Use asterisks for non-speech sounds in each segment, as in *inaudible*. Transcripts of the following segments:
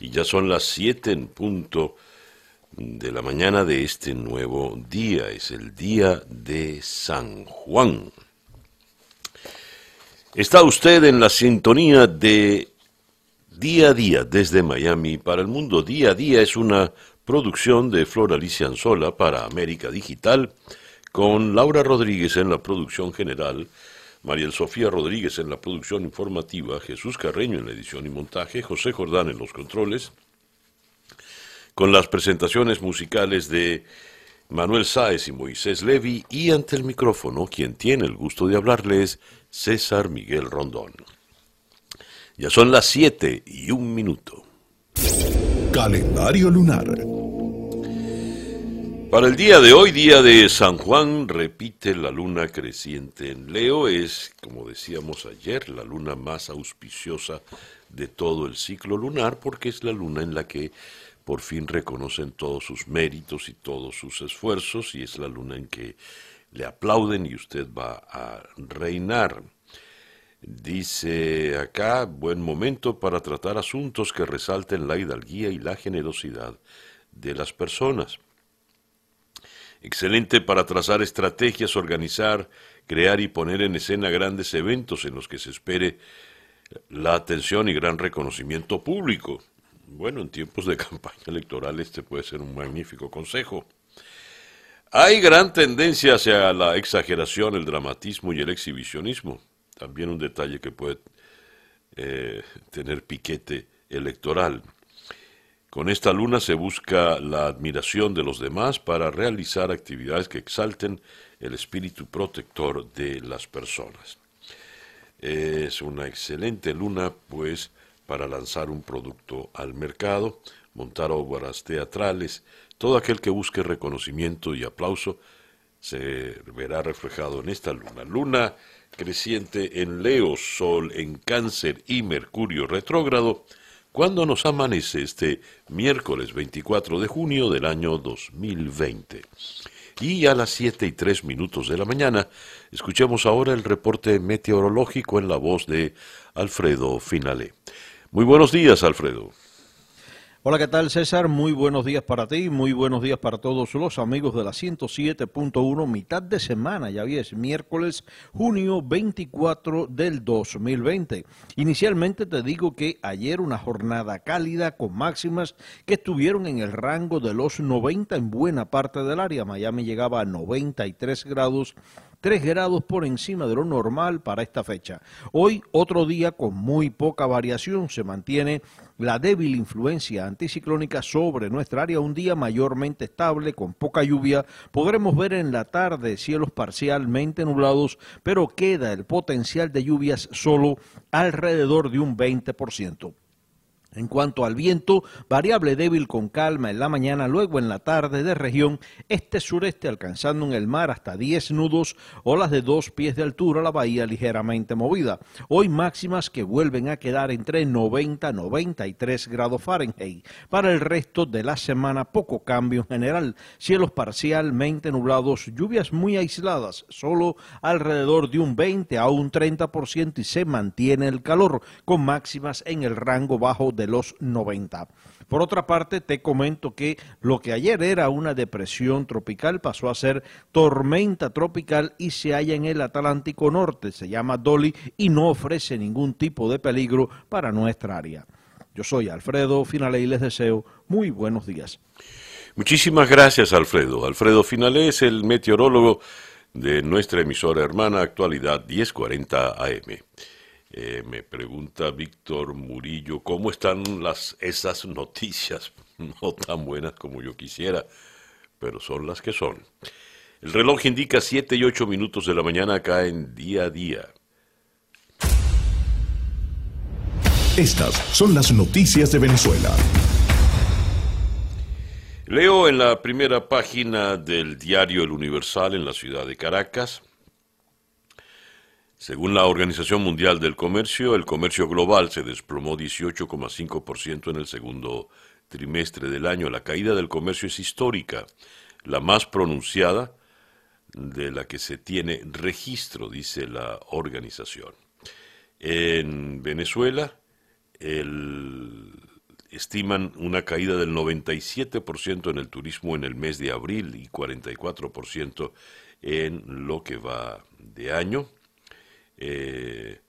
y ya son las 7 en punto de la mañana de este nuevo día. Es el día de San Juan. Está usted en la sintonía de Día a Día desde Miami para el mundo. Día a Día es una producción de Flor Alicia Anzola para América Digital con Laura Rodríguez en la producción general Mariel Sofía Rodríguez en la producción informativa, Jesús Carreño en la edición y montaje, José Jordán en los controles, con las presentaciones musicales de Manuel Sáez y Moisés Levi y ante el micrófono, quien tiene el gusto de hablarles, César Miguel Rondón. Ya son las siete y un minuto. Calendario lunar. Para el día de hoy, día de San Juan, repite la luna creciente en Leo. Es, como decíamos ayer, la luna más auspiciosa de todo el ciclo lunar porque es la luna en la que por fin reconocen todos sus méritos y todos sus esfuerzos y es la luna en que le aplauden y usted va a reinar. Dice acá, buen momento para tratar asuntos que resalten la hidalguía y la generosidad de las personas excelente para trazar estrategias, organizar, crear y poner en escena grandes eventos en los que se espere la atención y gran reconocimiento público. Bueno, en tiempos de *laughs* campaña electoral este puede ser un magnífico consejo. Hay gran tendencia hacia la exageración, el dramatismo y el exhibicionismo. También un detalle que puede eh, tener piquete electoral. Con esta luna se busca la admiración de los demás para realizar actividades que exalten el espíritu protector de las personas. Es una excelente luna, pues, para lanzar un producto al mercado, montar obras teatrales, todo aquel que busque reconocimiento y aplauso se verá reflejado en esta luna. Luna creciente en Leo, Sol en Cáncer y Mercurio retrógrado cuando nos amanece este miércoles 24 de junio del año 2020. Y a las 7 y 3 minutos de la mañana, escuchemos ahora el reporte meteorológico en la voz de Alfredo Finale. Muy buenos días, Alfredo. Hola, ¿qué tal César? Muy buenos días para ti, muy buenos días para todos los amigos de la 107.1, mitad de semana, ya ves, miércoles, junio 24 del 2020. Inicialmente te digo que ayer una jornada cálida con máximas que estuvieron en el rango de los 90 en buena parte del área. Miami llegaba a 93 grados 3 grados por encima de lo normal para esta fecha. Hoy, otro día con muy poca variación, se mantiene la débil influencia anticiclónica sobre nuestra área, un día mayormente estable, con poca lluvia. Podremos ver en la tarde cielos parcialmente nublados, pero queda el potencial de lluvias solo alrededor de un 20%. En cuanto al viento, variable débil con calma en la mañana, luego en la tarde de región este-sureste alcanzando en el mar hasta 10 nudos, olas de dos pies de altura, la bahía ligeramente movida. Hoy máximas que vuelven a quedar entre 90 y 93 grados Fahrenheit. Para el resto de la semana poco cambio en general, cielos parcialmente nublados, lluvias muy aisladas, solo alrededor de un 20 a un 30% y se mantiene el calor con máximas en el rango bajo de los 90. Por otra parte, te comento que lo que ayer era una depresión tropical pasó a ser tormenta tropical y se halla en el Atlántico Norte. Se llama Dolly y no ofrece ningún tipo de peligro para nuestra área. Yo soy Alfredo Finale y les deseo muy buenos días. Muchísimas gracias, Alfredo. Alfredo Finale es el meteorólogo de nuestra emisora hermana Actualidad 1040 AM. Eh, me pregunta Víctor Murillo, ¿cómo están las, esas noticias? *laughs* No tan buenas como yo quisiera, pero son las que son. El reloj indica 7 y 8 minutos de la mañana acá en día a día. Estas son las noticias de Venezuela. Leo en la primera página del diario El Universal en la ciudad de Caracas. Según la Organización Mundial del Comercio, el comercio global se desplomó 18,5% en el segundo trimestre del año. La caída del comercio es histórica, la más pronunciada de la que se tiene registro, dice la organización. En Venezuela, el estiman una caída del 97% en el turismo en el mes de abril y 44% en lo que va de año. Eh,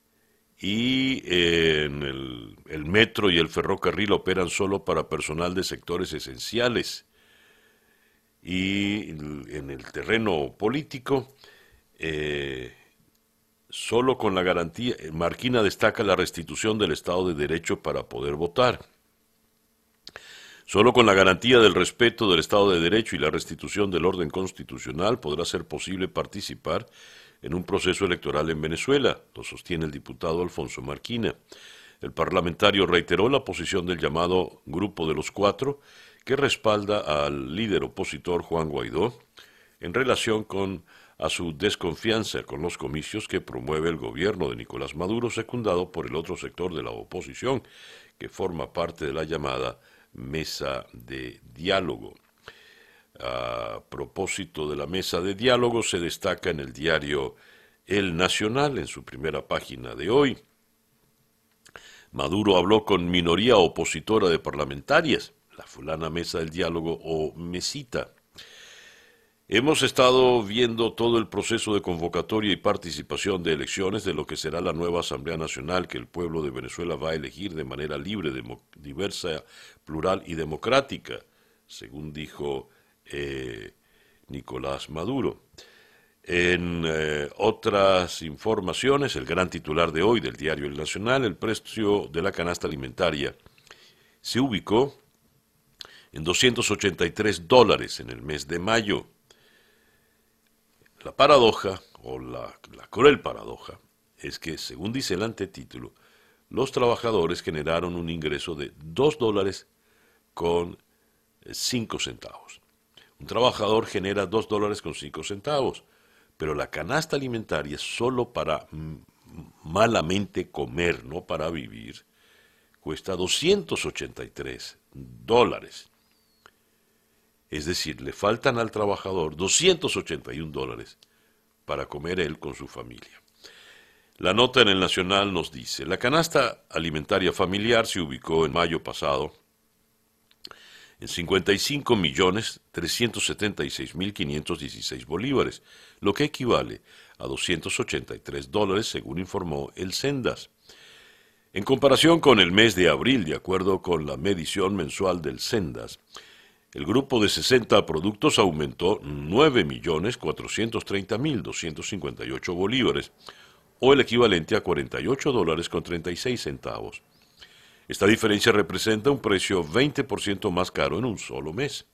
y en el, el, metro y el ferrocarril operan solo para personal de sectores esenciales. Y en el terreno político, eh, solo con la garantía, Marquina destaca la restitución del Estado de Derecho para poder votar. Solo con la garantía del respeto del Estado de Derecho y la restitución del orden constitucional podrá ser posible participar en un proceso electoral en Venezuela, lo sostiene el diputado Alfonso Marquina. El parlamentario reiteró la posición del llamado Grupo de los Cuatro, que respalda al líder opositor Juan Guaidó en relación con a su desconfianza con los comicios que promueve el gobierno de Nicolás Maduro, secundado por el otro sector de la oposición, que forma parte de la llamada mesa de diálogo. A propósito de la mesa de diálogo, se destaca en el diario El Nacional, en su primera página de hoy. Maduro habló con minoría opositora de parlamentarias, la fulana mesa del diálogo o mesita. Hemos estado viendo todo el proceso de convocatoria y participación de elecciones de lo que será la nueva Asamblea Nacional que el pueblo de Venezuela va a elegir de manera libre, diversa, plural y democrática, según dijo eh, Nicolás Maduro. En eh, otras informaciones, el gran titular de hoy del diario El Nacional, el precio de la canasta alimentaria se ubicó en 283 dólares en el mes de mayo la paradoja, o la, cruel paradoja, es que, según dice el antetítulo, los trabajadores generaron un ingreso de 2 dólares con 5 centavos. Un trabajador genera 2 dólares con 5 centavos, pero la canasta alimentaria solo para malamente comer, no para vivir, cuesta 283 dólares. Es decir, le faltan al trabajador 281 dólares para comer él con su familia. La nota en el Nacional nos dice, la canasta alimentaria familiar se ubicó en mayo pasado en 55 millones 376 mil 516 bolívares, lo que equivale a 283 dólares, según informó el Sendas. En comparación con el mes de abril, de acuerdo con la medición mensual del Sendas, el grupo de 60 productos aumentó 9.430.258 bolívares, o el equivalente a 48 dólares con 36 centavos. Esta diferencia representa un precio 20% más caro en un solo mes.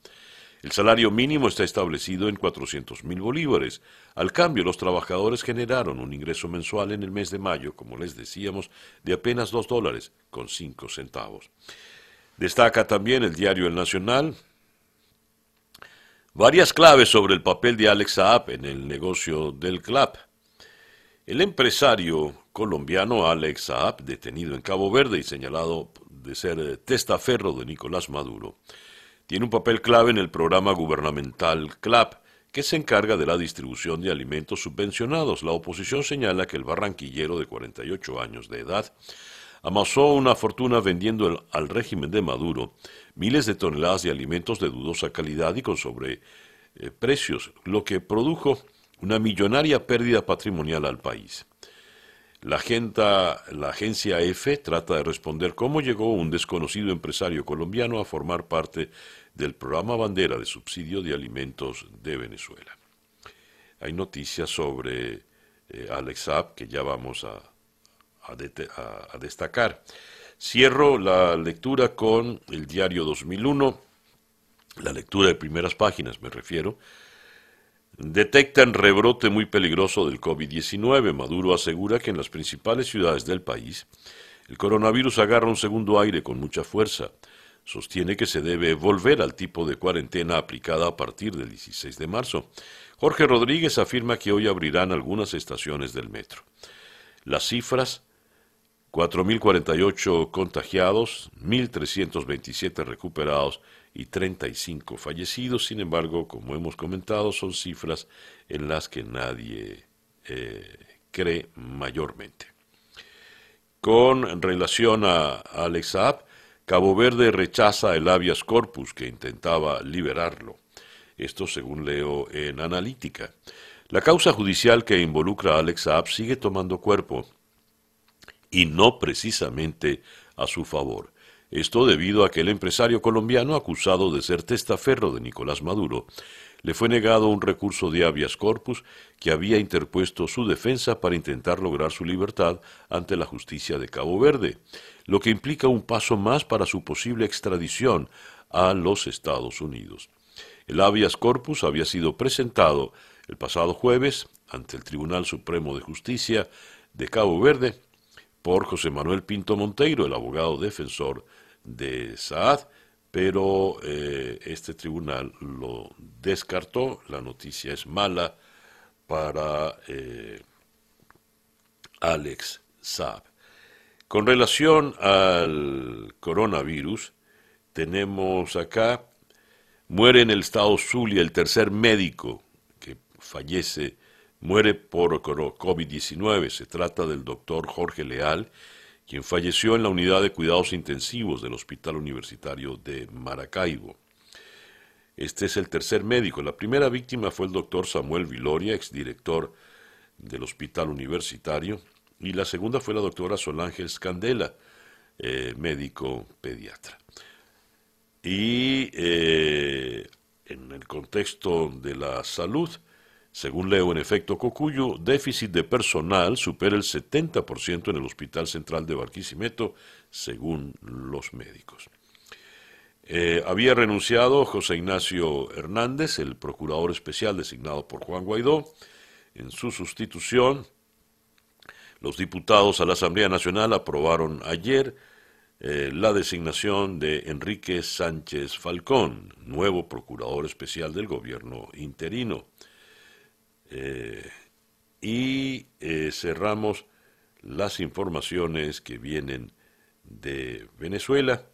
El salario mínimo está establecido en 400.000 bolívares. Al cambio, los trabajadores generaron un ingreso mensual en el mes de mayo, como les decíamos, de apenas 2 dólares con 5 centavos. Destaca también el diario El Nacional, Varias claves sobre el papel de Alex Saab en el negocio del CLAP. El empresario colombiano Alex Saab, detenido en Cabo Verde y señalado de ser testaferro de Nicolás Maduro, tiene un papel clave en el programa gubernamental CLAP, que se encarga de la distribución de alimentos subvencionados. La oposición señala que el barranquillero de 48 años de edad amasó una fortuna vendiendo al régimen de Maduro miles de toneladas de alimentos de dudosa calidad y con sobreprecios, eh, lo que produjo una millonaria pérdida patrimonial al país. La, la agencia EFE trata de responder cómo llegó un desconocido empresario colombiano a formar parte del programa bandera de subsidio de alimentos de Venezuela. Hay noticias sobre eh, Alex que ya vamos a destacar. Cierro la lectura con el diario 2001, la lectura de primeras páginas me refiero. Detectan rebrote muy peligroso del COVID-19. Maduro asegura que en las principales ciudades del país el coronavirus agarra un segundo aire con mucha fuerza. sostiene que se debe volver al tipo de cuarentena aplicada a partir del 16 de marzo. Jorge Rodríguez afirma que hoy abrirán algunas estaciones del metro. Las cifras 4.048 contagiados, 1.327 recuperados y 35 fallecidos. Sin embargo, como hemos comentado, son cifras en las que nadie eh, cree mayormente. Con relación a Alex Saab, Cabo Verde rechaza el habeas corpus que intentaba liberarlo. Esto según leo en Analítica. La causa judicial que involucra a Alex Saab sigue tomando cuerpo y no precisamente a su favor. Esto debido a que el empresario colombiano acusado de ser testaferro de Nicolás Maduro le fue negado un recurso de habeas corpus que había interpuesto su defensa para intentar lograr su libertad ante la justicia de Cabo Verde, lo que implica un paso más para su posible extradición a los Estados Unidos. El habeas corpus había sido presentado el pasado jueves ante el Tribunal Supremo de Justicia de Cabo Verde por José Manuel Pinto Monteiro, el abogado defensor de Saad, pero eh, este tribunal lo descartó. La noticia es mala para eh, Alex Saab. Con relación al coronavirus, tenemos acá, muere en el estado Zulia el tercer médico que fallece muere por COVID-19. Se trata del doctor Jorge Leal, quien falleció en la unidad de cuidados intensivos del Hospital Universitario de Maracaibo. Este es el tercer médico. La primera víctima fue el doctor Samuel Viloria, exdirector del Hospital Universitario, y la segunda fue la doctora Solange Candela, eh, médico pediatra. Y eh, en el contexto de la salud, según leo en efecto Cocuyo, déficit de personal supera el 70% en el Hospital Central de Barquisimeto, según los médicos. Eh, había renunciado José Ignacio Hernández, el procurador especial designado por Juan Guaidó. En su sustitución, los diputados a la Asamblea Nacional aprobaron ayer eh, la designación de Enrique Sánchez Falcón, nuevo procurador especial del gobierno interino. Eh, y eh, cerramos las informaciones que vienen de Venezuela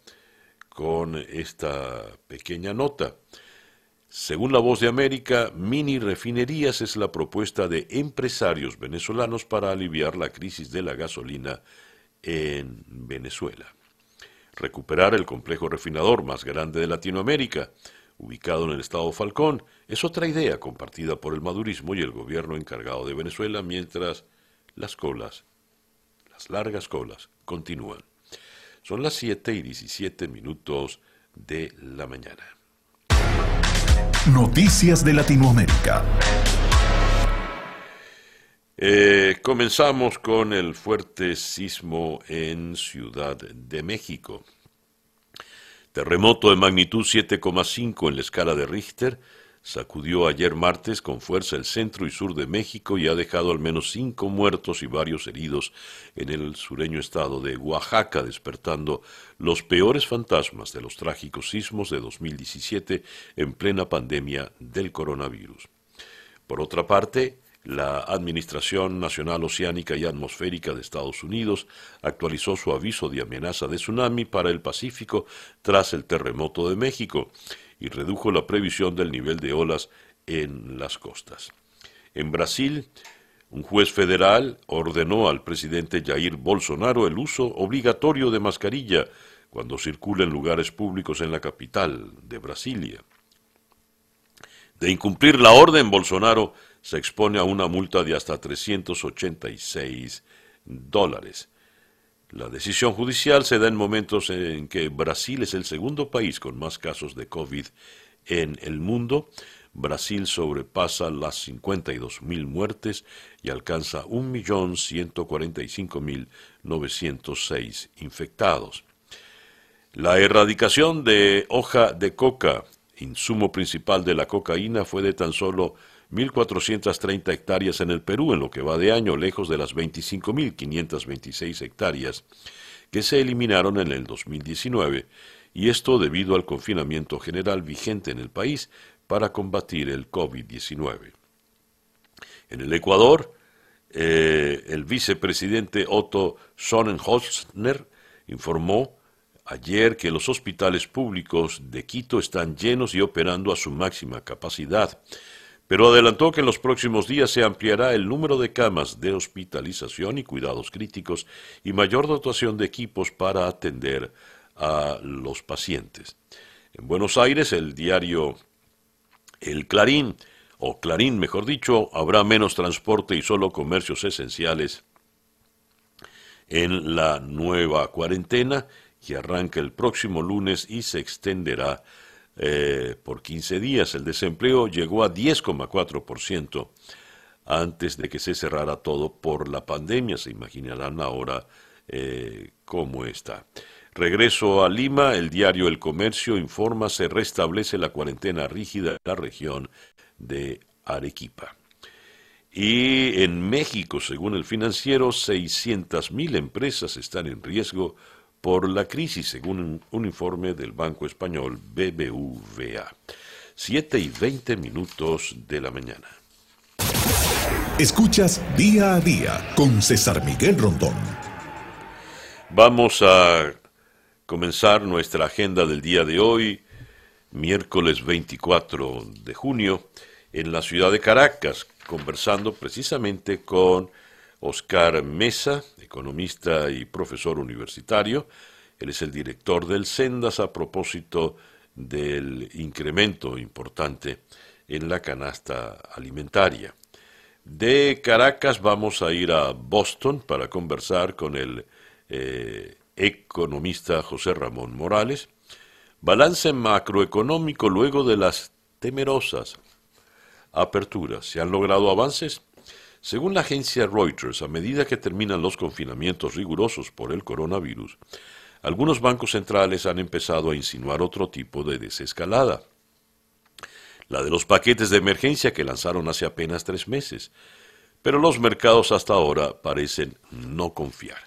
con esta pequeña nota. Según la voz de América, mini refinerías es la propuesta de empresarios venezolanos para aliviar la crisis de la gasolina en Venezuela. Recuperar el complejo refinador más grande de Latinoamérica, ubicado en el estado Falcón, es otra idea compartida por el madurismo y el gobierno encargado de Venezuela mientras las colas, las largas colas, continúan. Son las 7 y 17 minutos de la mañana. Noticias de Latinoamérica. Eh, comenzamos con el fuerte sismo en Ciudad de México. Terremoto de magnitud 7,5 en la escala de Richter sacudió ayer martes con fuerza el centro y sur de México y ha dejado al menos cinco muertos y varios heridos en el sureño estado de Oaxaca, despertando los peores fantasmas de los trágicos sismos de 2017 en plena pandemia del coronavirus. Por otra parte, la Administración Nacional Oceánica y Atmosférica de Estados Unidos actualizó su aviso de amenaza de tsunami para el Pacífico tras el terremoto de México y redujo la previsión del nivel de olas en las costas. En Brasil, un juez federal ordenó al presidente Jair Bolsonaro el uso obligatorio de mascarilla cuando circula en lugares públicos en la capital de Brasilia. De incumplir la orden, Bolsonaro se expone a una multa de hasta 386 dólares. La decisión judicial se da en momentos en que Brasil es el segundo país con más casos de COVID en el mundo. Brasil sobrepasa las 52.000 muertes y alcanza 1.145.906 infectados. La erradicación de hoja de coca, insumo principal de la cocaína, fue de tan solo 1.430 hectáreas en el Perú en lo que va de año, lejos de las 25.526 hectáreas que se eliminaron en el 2019 y esto debido al confinamiento general vigente en el país para combatir el COVID-19. En el Ecuador, eh, el vicepresidente Otto Sonnenholzner informó ayer que los hospitales públicos de Quito están llenos y operando a su máxima capacidad, pero adelantó que en los próximos días se ampliará el número de camas de hospitalización y cuidados críticos y mayor dotación de equipos para atender a los pacientes. En Buenos Aires, el diario El Clarín, o Clarín mejor dicho, habrá menos transporte y solo comercios esenciales en la nueva cuarentena que arranca el próximo lunes y se extenderá eh, por 15 días. El desempleo llegó a 10,4% antes de que se cerrara todo por la pandemia. Se imaginarán ahora eh, cómo está. Regreso a Lima, el diario El Comercio informa se restablece la cuarentena rígida en la región de Arequipa. Y en México, según el financiero, 600.000 empresas están en riesgo por la crisis, según un, informe del Banco Español BBVA. 7 y 20 minutos de la mañana. Escuchas día a día con César Miguel Rondón. Vamos a comenzar nuestra agenda del día de hoy, miércoles 24 de junio, en la ciudad de Caracas, conversando precisamente con Oscar Mesa, economista y profesor universitario. Él es el director del Sendas a propósito del incremento importante en la canasta alimentaria. De Caracas vamos a ir a Boston para conversar con el eh, economista José Ramón Morales. Balance macroeconómico luego de las temerosas aperturas. ¿Se han logrado avances? Según la agencia Reuters, a medida que terminan los confinamientos rigurosos por el coronavirus, algunos bancos centrales han empezado a insinuar otro tipo de desescalada. La de los paquetes de emergencia que lanzaron hace apenas tres meses. Pero los mercados hasta ahora parecen no confiar.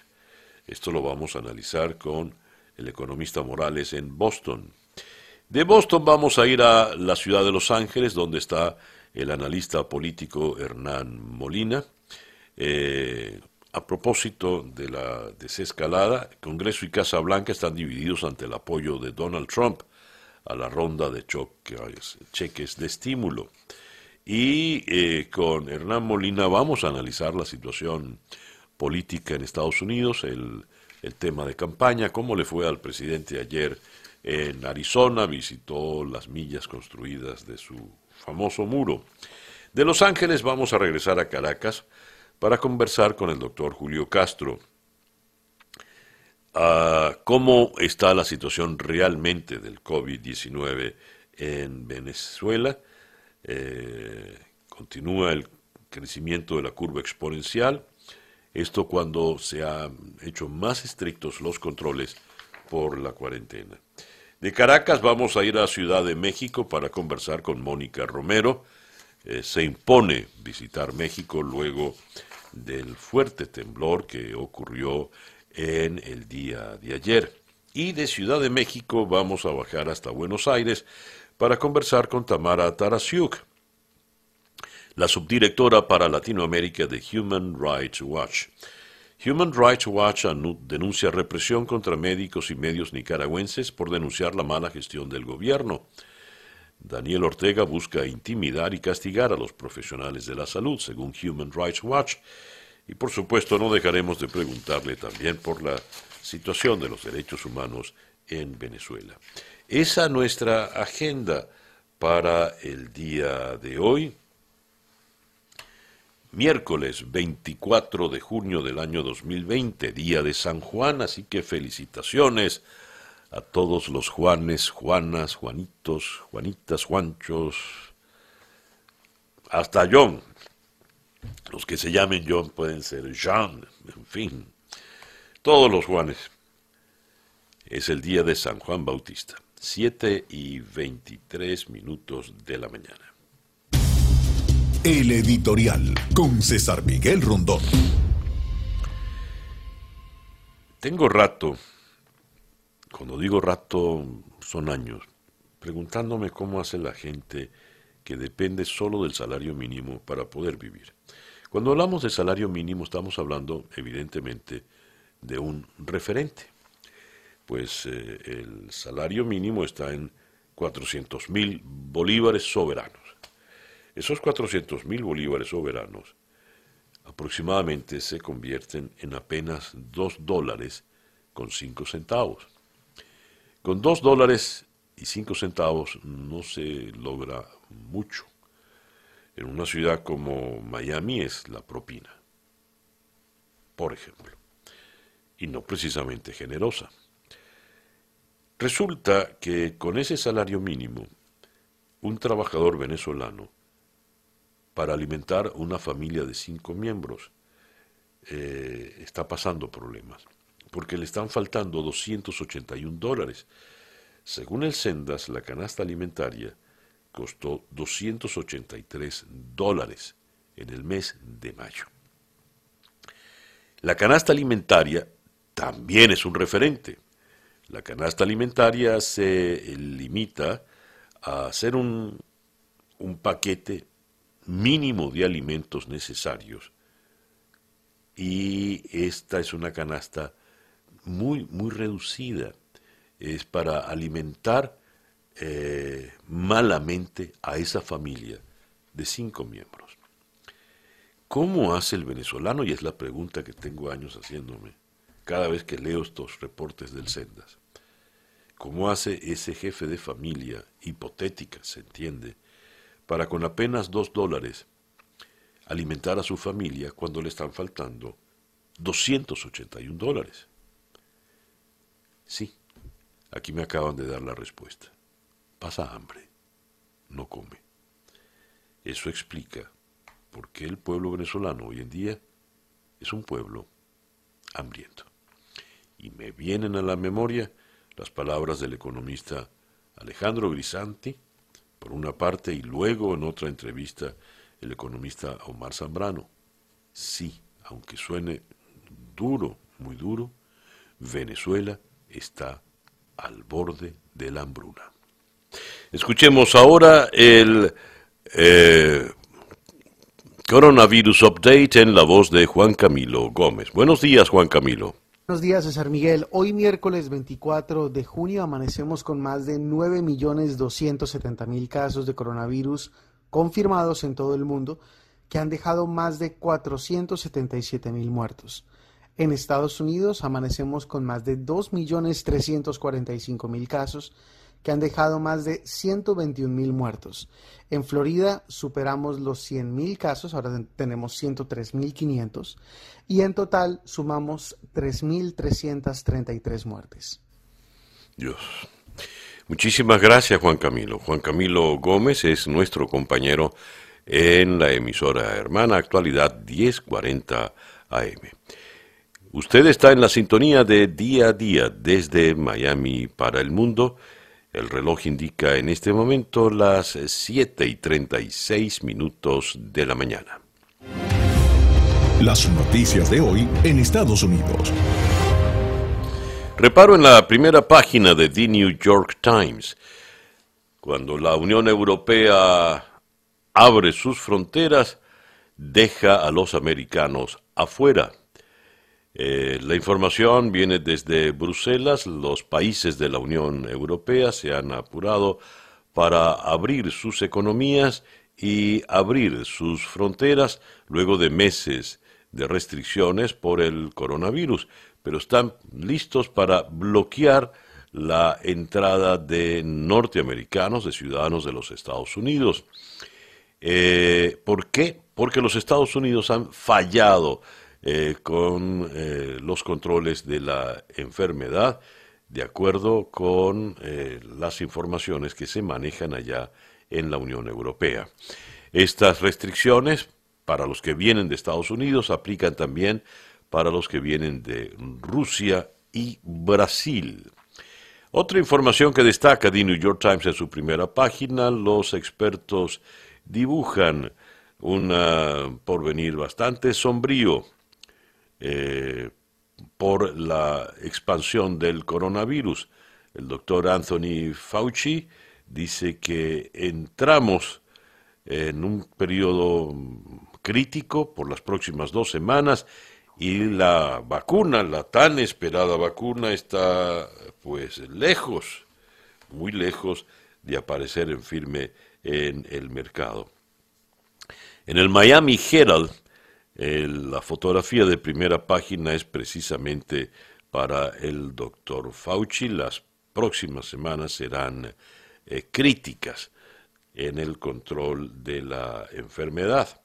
Esto lo vamos a analizar con el economista Morales en Boston. De Boston vamos a ir a la ciudad de Los Ángeles, donde está el analista político Hernán Molina. Eh, a propósito de la desescalada, Congreso y Casa Blanca están divididos ante el apoyo de Donald Trump a la ronda de cheques de estímulo. Y eh, con Hernán Molina vamos a analizar la situación política en Estados Unidos, el, el tema de campaña, cómo le fue al presidente ayer en Arizona, visitó las millas construidas de su famoso muro. De Los Ángeles vamos a regresar a Caracas para conversar con el doctor Julio Castro. Ah, ¿Cómo está la situación realmente del COVID-19 en Venezuela? Eh, continúa el crecimiento de la curva exponencial. Esto cuando se han hecho más estrictos los controles por la cuarentena. De Caracas vamos a ir a Ciudad de México para conversar con Mónica Romero. Eh, se impone visitar México luego del fuerte temblor que ocurrió en el día de ayer. Y de Ciudad de México vamos a bajar hasta Buenos Aires para conversar con Tamara Tarasiuk, la subdirectora para Latinoamérica de Human Rights Watch. Human Rights Watch denuncia represión contra médicos y medios nicaragüenses por denunciar la mala gestión del gobierno. Daniel Ortega busca intimidar y castigar a los profesionales de la salud, según Human Rights Watch. Y por supuesto no dejaremos de preguntarle también por la situación de los derechos humanos en Venezuela. Esa nuestra agenda para el día de hoy miércoles 24 de junio del año 2020, día de San Juan, así que felicitaciones a todos los Juanes, Juanas, Juanitos, Juanitas, Juanchos, hasta John. Los que se llamen John pueden ser Jean, en fin, todos los Juanes. Es el día de San Juan Bautista, 7 y 23 minutos de la mañana. El editorial con César Miguel Rondón. Tengo rato cuando digo rato son años, preguntándome cómo hace la gente que depende solo del salario mínimo para poder vivir. Cuando hablamos de salario mínimo estamos hablando evidentemente de un referente, pues eh, el salario mínimo está en 400 mil bolívares soberanos. Esos 400 mil bolívares soberanos aproximadamente se convierten en apenas 2 dólares con 5 centavos. Con 2 dólares y 5 centavos no se logra mucho. En una ciudad como Miami es la propina, por ejemplo, y no precisamente generosa. Resulta que con ese salario mínimo, un trabajador venezolano, para alimentar una familia de cinco miembros, eh, está pasando problemas, porque le están faltando 281 dólares. Según el Sendas, la canasta alimentaria costó 283 dólares en el mes de mayo. La canasta alimentaria también es un referente. La canasta alimentaria se limita a hacer un, un paquete mínimo de alimentos necesarios y esta es una canasta muy, muy reducida. Es para alimentar eh, malamente a esa familia de cinco miembros. ¿Cómo hace el venezolano? Y es la pregunta que tengo años haciéndome cada vez que leo estos reportes del Sendas. ¿Cómo hace ese jefe de familia, hipotética, se entiende, para con apenas dos dólares alimentar a su familia cuando le están faltando 281 dólares? Sí, aquí me acaban de dar la respuesta pasa hambre, no come. Eso explica por qué el pueblo venezolano hoy en día es un pueblo hambriento. Y me vienen a la memoria las palabras del economista Alejandro Grisanti, por una parte, y luego en otra entrevista el economista Omar Zambrano. Sí, aunque suene duro, muy duro, Venezuela está al borde de la hambruna. Escuchemos ahora el eh, Coronavirus Update en la voz de Juan Camilo Gómez. Buenos días, Juan Camilo. Buenos días, César Miguel. Hoy miércoles 24 de junio amanecemos con más de 9.270.000 casos de coronavirus confirmados en todo el mundo, que han dejado más de 477.000 muertos. En Estados Unidos amanecemos con más de 2.345.000 casos que han dejado más de 121 mil muertos. En Florida superamos los 100 mil casos, ahora tenemos 103 mil 500 y en total sumamos 3.333 muertes. Dios. Muchísimas gracias Juan Camilo. Juan Camilo Gómez es nuestro compañero en la emisora hermana actualidad 1040 AM. Usted está en la sintonía de día a día desde Miami para el mundo el reloj indica en este momento las 7 y 36 minutos de la mañana. Las noticias de hoy en Estados Unidos. Reparo en la primera página de The New York Times. Cuando la Unión Europea abre sus fronteras, deja a los americanos afuera. Eh, la información viene desde Bruselas. Los países de la Unión Europea se han apurado para abrir sus economías y abrir sus fronteras luego de meses de restricciones por el coronavirus, pero están listos para bloquear la entrada de norteamericanos, de ciudadanos de los Estados Unidos. Eh, ¿Por qué? Porque los Estados Unidos han fallado eh, con eh, los controles de la enfermedad, de acuerdo con eh, las informaciones que se manejan allá en la Unión Europea. Estas restricciones para los que vienen de Estados Unidos aplican también para los que vienen de Rusia y Brasil. Otra información que destaca The New York Times en su primera página, los expertos dibujan un porvenir bastante sombrío eh, por la expansión del coronavirus. el doctor Anthony Fauci, dice que entramos en un periodo crítico por las próximas dos semanas y la vacuna, la tan esperada vacuna, está pues lejos, muy lejos de aparecer en firme en el mercado. En el Miami Herald, la fotografía de primera página es precisamente para el doctor Fauci. Las próximas semanas serán eh, críticas en el control de la enfermedad.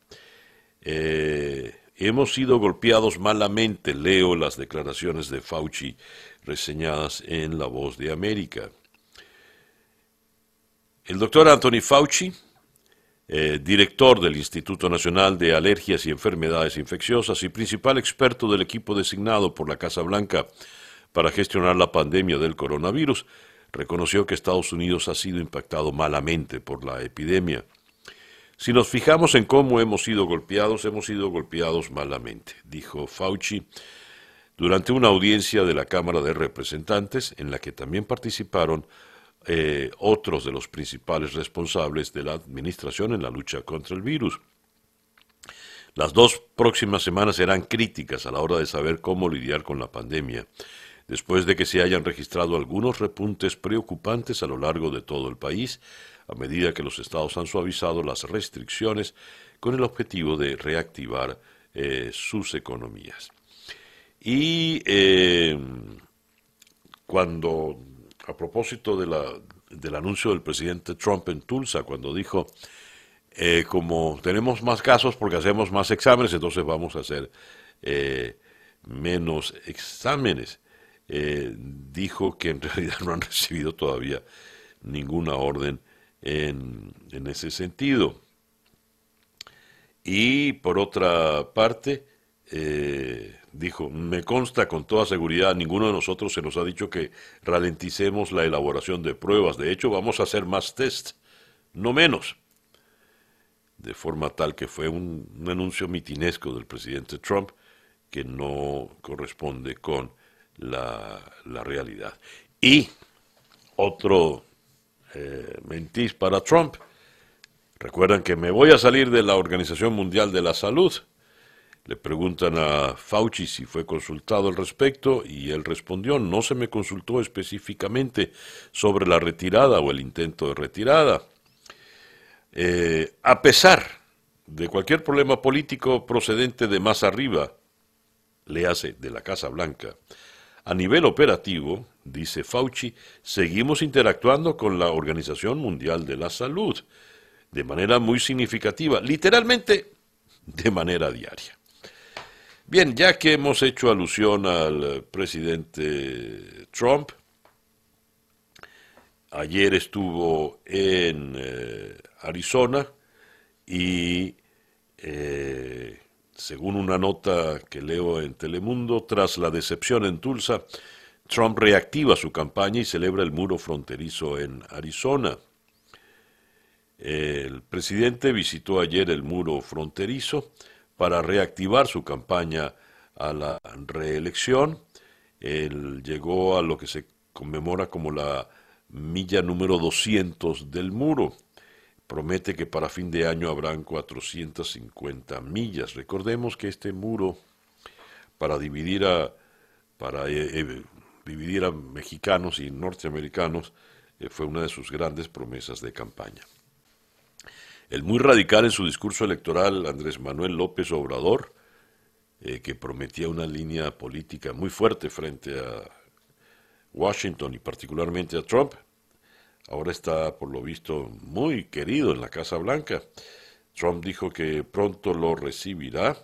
Eh, hemos sido golpeados malamente, leo las declaraciones de Fauci reseñadas en La Voz de América. El doctor Anthony Fauci, eh, director del Instituto Nacional de Alergias y Enfermedades Infecciosas y principal experto del equipo designado por la Casa Blanca para gestionar la pandemia del coronavirus, reconoció que Estados Unidos ha sido impactado malamente por la epidemia. Si nos fijamos en cómo hemos sido golpeados, hemos sido golpeados malamente, dijo Fauci durante una audiencia de la Cámara de Representantes en la que también participaron eh, otros de los principales responsables de la administración en la lucha contra el virus. Las dos próximas semanas serán críticas a la hora de saber cómo lidiar con la pandemia después de que se hayan registrado algunos repuntes preocupantes a lo largo de todo el país, a medida que los estados han suavizado las restricciones con el objetivo de reactivar eh, sus economías. Y eh, cuando, a propósito del anuncio del presidente Trump en Tulsa, cuando dijo, eh, como tenemos más casos porque hacemos más exámenes, entonces vamos a hacer menos exámenes. Eh, dijo que en *laughs* realidad no han recibido todavía ninguna orden en, ese sentido. Y por otra parte, eh, dijo, me consta con toda seguridad, ninguno de nosotros se nos ha dicho que ralenticemos la elaboración de pruebas. De hecho, vamos a hacer más tests, no menos. De forma tal que fue un anuncio mitinesco del presidente Trump que no corresponde con la, realidad. Y otro eh, para Trump. Recuerdan que me voy a salir de la Organización Mundial de la Salud. Le preguntan a Fauci si fue consultado al respecto y él respondió, no se me consultó específicamente sobre la retirada o el intento de retirada. Eh, a pesar de cualquier problema político procedente de más arriba, le hace de la Casa Blanca, a nivel operativo, dice Fauci, seguimos interactuando con la Organización Mundial de la Salud de manera muy significativa, literalmente de manera diaria. Bien, ya que hemos hecho alusión al presidente Trump, ayer estuvo en eh, Arizona y eh, según una nota que leo en Telemundo, tras la decepción en Tulsa, Trump reactiva su campaña y celebra el muro fronterizo en Arizona. El presidente visitó ayer el muro fronterizo para reactivar su campaña a la reelección. Él llegó a lo que se conmemora como la milla número 200 del muro promete que para fin de año habrán 450 millas. Recordemos que este muro, para dividir a, para, eh, eh, dividir a mexicanos y norteamericanos, eh, fue una de sus grandes promesas de campaña. El muy radical en su discurso electoral, Andrés Manuel López Obrador, que prometía una línea política muy fuerte frente a Washington y particularmente a Trump, ahora está, por lo visto, muy querido en la Casa Blanca. Trump dijo que pronto lo recibirá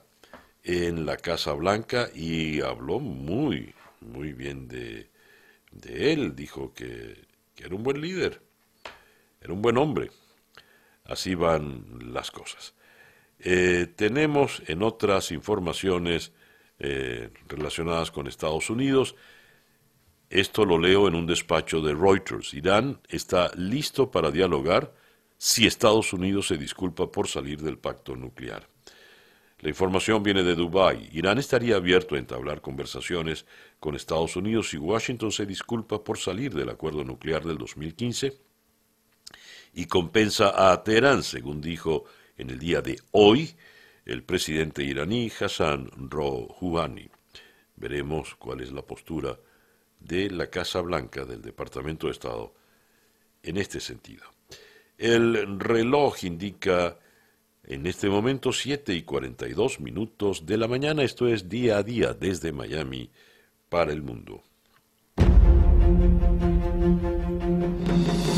en la Casa Blanca y habló muy, muy bien de, él. Dijo que, era un buen líder, era un buen hombre. Así van las cosas. Eh, tenemos en otras informaciones eh, relacionadas con Estados Unidos esto lo leo en un despacho de Reuters. Irán está listo para dialogar si Estados Unidos se disculpa por salir del pacto nuclear. La información viene de Dubái. Irán estaría abierto a entablar conversaciones con Estados Unidos y Washington se disculpa por salir del acuerdo nuclear del 2015 y compensa a Teherán, según dijo en el día de hoy el presidente iraní Hassan Rouhani. Veremos cuál es la postura de la Casa Blanca del Departamento de Estado en este sentido. El reloj indica en este momento 7 y 42 minutos de la mañana, esto es día a día desde Miami para el mundo.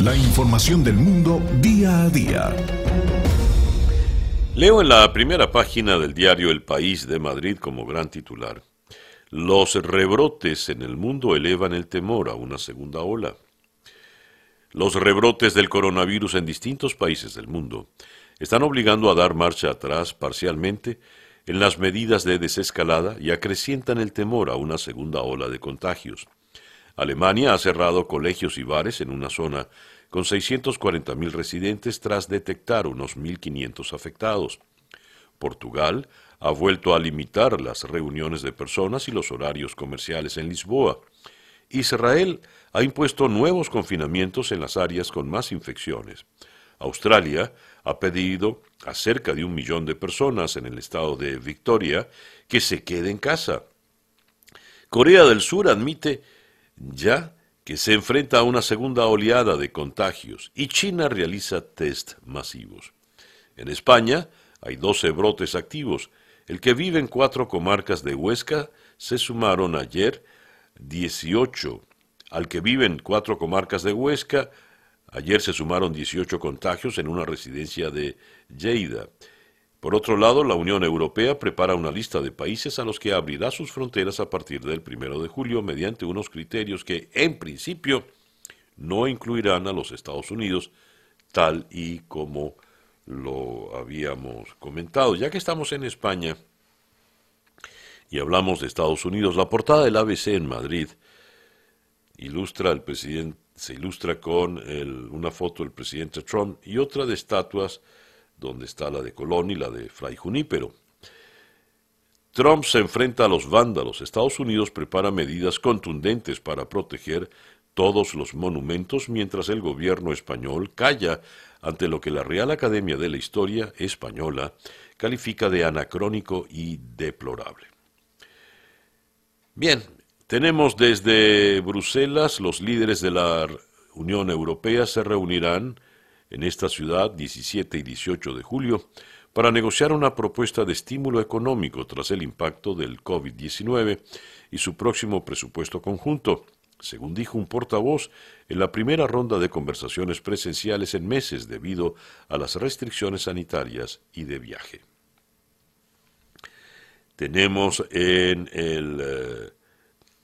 La información del mundo día a día. Leo en la primera página del diario El País de Madrid como gran titular. Los rebrotes en el mundo elevan el temor a una segunda ola. Los rebrotes del coronavirus en distintos países del mundo están obligando a dar marcha atrás parcialmente en las medidas de desescalada y acrecientan el temor a una segunda ola de contagios. Alemania ha cerrado colegios y bares en una zona con 640.000 residentes tras detectar unos 1.500 afectados. Portugal ha vuelto a limitar las reuniones de personas y los horarios comerciales en Lisboa. Israel ha impuesto nuevos confinamientos en las áreas con más infecciones. Australia ha pedido a cerca de un millón de personas en el estado de Victoria que se quede en casa. Corea del Sur admite ya que se enfrenta a una segunda oleada de contagios y China realiza test masivos. En España hay 12 brotes activos. El que vive en cuatro comarcas de Huesca se sumaron ayer 18. Al que vive en cuatro comarcas de Huesca Ayer se sumaron 18 contagios en una residencia de Lleida. Por otro lado, la Unión Europea prepara una lista de países a los que abrirá sus fronteras a partir del primero de julio mediante unos criterios que, en principio, no incluirán a los Estados Unidos, tal y como lo habíamos comentado. Ya que estamos en España y hablamos de Estados Unidos, la portada del ABC en Madrid ilustra al presidente se ilustra con una foto del presidente Trump y otra de estatuas donde está la de Colón y la de Fray Junípero. Trump se enfrenta a los vándalos. Estados Unidos prepara medidas contundentes para proteger todos los monumentos mientras el gobierno español calla ante lo que la Real Academia de la Historia Española califica de anacrónico y deplorable. Bien, tenemos desde Bruselas, los líderes de la Unión Europea se reunirán en esta ciudad 17 y 18 de julio para negociar una propuesta de estímulo económico tras el impacto del COVID-19 y su próximo presupuesto conjunto, según dijo un portavoz en la primera ronda de conversaciones presenciales en meses debido a las restricciones sanitarias y de viaje. Tenemos en el eh,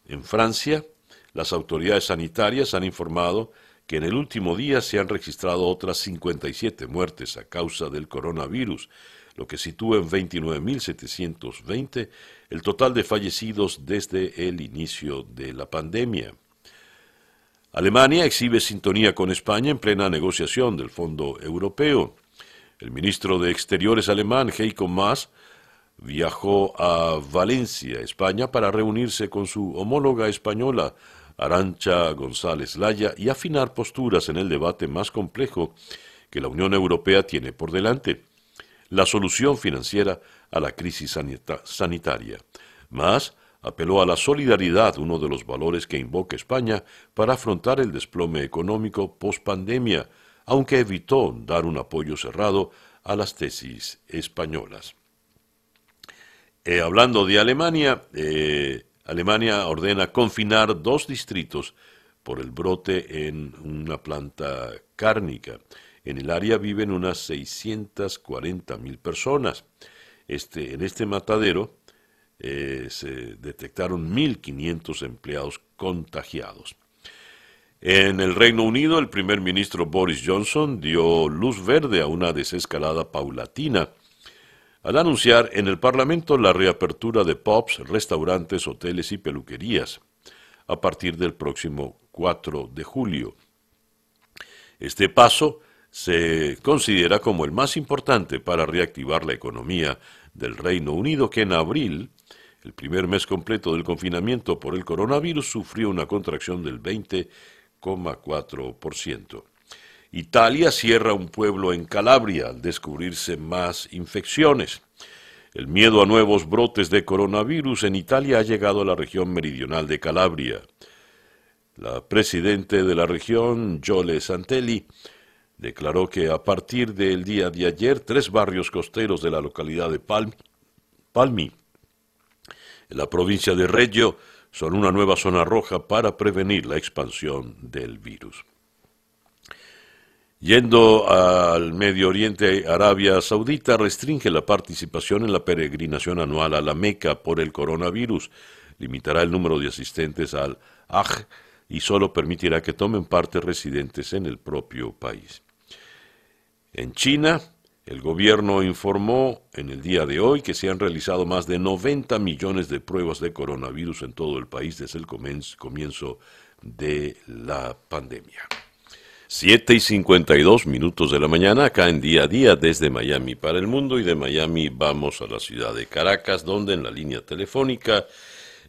en Francia, las autoridades sanitarias han informado que en el último día se han registrado otras 57 muertes a causa del coronavirus, lo que sitúa en 29.720 el total de fallecidos desde el inicio de la pandemia. Alemania exhibe sintonía con España en plena negociación del Fondo Europeo. El ministro de Exteriores alemán, Heiko Maas, viajó a Valencia, España, para reunirse con su homóloga española, Arancha González Laya, y afinar posturas en el debate más complejo que la Unión Europea tiene por delante, la solución financiera a la crisis sanitaria. Más, apeló a la solidaridad, uno de los valores que invoca España para afrontar el desplome económico post-pandemia, aunque evitó dar un apoyo cerrado a las tesis españolas. Eh, hablando de Alemania, eh, Alemania ordena confinar dos distritos por el brote en una planta cárnica. En el área viven unas 640 mil personas. Este, en este matadero eh, se detectaron 1.500 empleados contagiados. En el Reino Unido, el primer ministro Boris Johnson dio luz verde a una desescalada paulatina al anunciar en el Parlamento la reapertura de pubs, restaurantes, hoteles y peluquerías a partir del próximo 4 de julio. Este paso se considera como el más importante para reactivar la economía del Reino Unido que en abril, el primer mes completo del confinamiento por el coronavirus, sufrió una contracción del 20,4%. Italia cierra un pueblo en Calabria al descubrirse más infecciones. El miedo a nuevos brotes de coronavirus en Italia ha llegado a la región meridional de Calabria. La presidente de la región, Jole Santelli, declaró que a partir del día de ayer, tres barrios costeros de la localidad de Palmi, en la provincia de Reggio, son una nueva zona roja para prevenir la expansión del virus. Yendo al Medio Oriente, Arabia Saudita restringe la participación en la peregrinación anual a la Meca por el coronavirus, limitará el número de asistentes al Hajj y solo permitirá que tomen parte residentes en el propio país. En China, el gobierno informó en el día de hoy que se han realizado más de 90 millones de pruebas de coronavirus en todo el país desde el comienzo de la pandemia. 7 y 52 minutos de la mañana, acá en día a día desde Miami para el mundo y de Miami vamos a la ciudad de Caracas, donde en la línea telefónica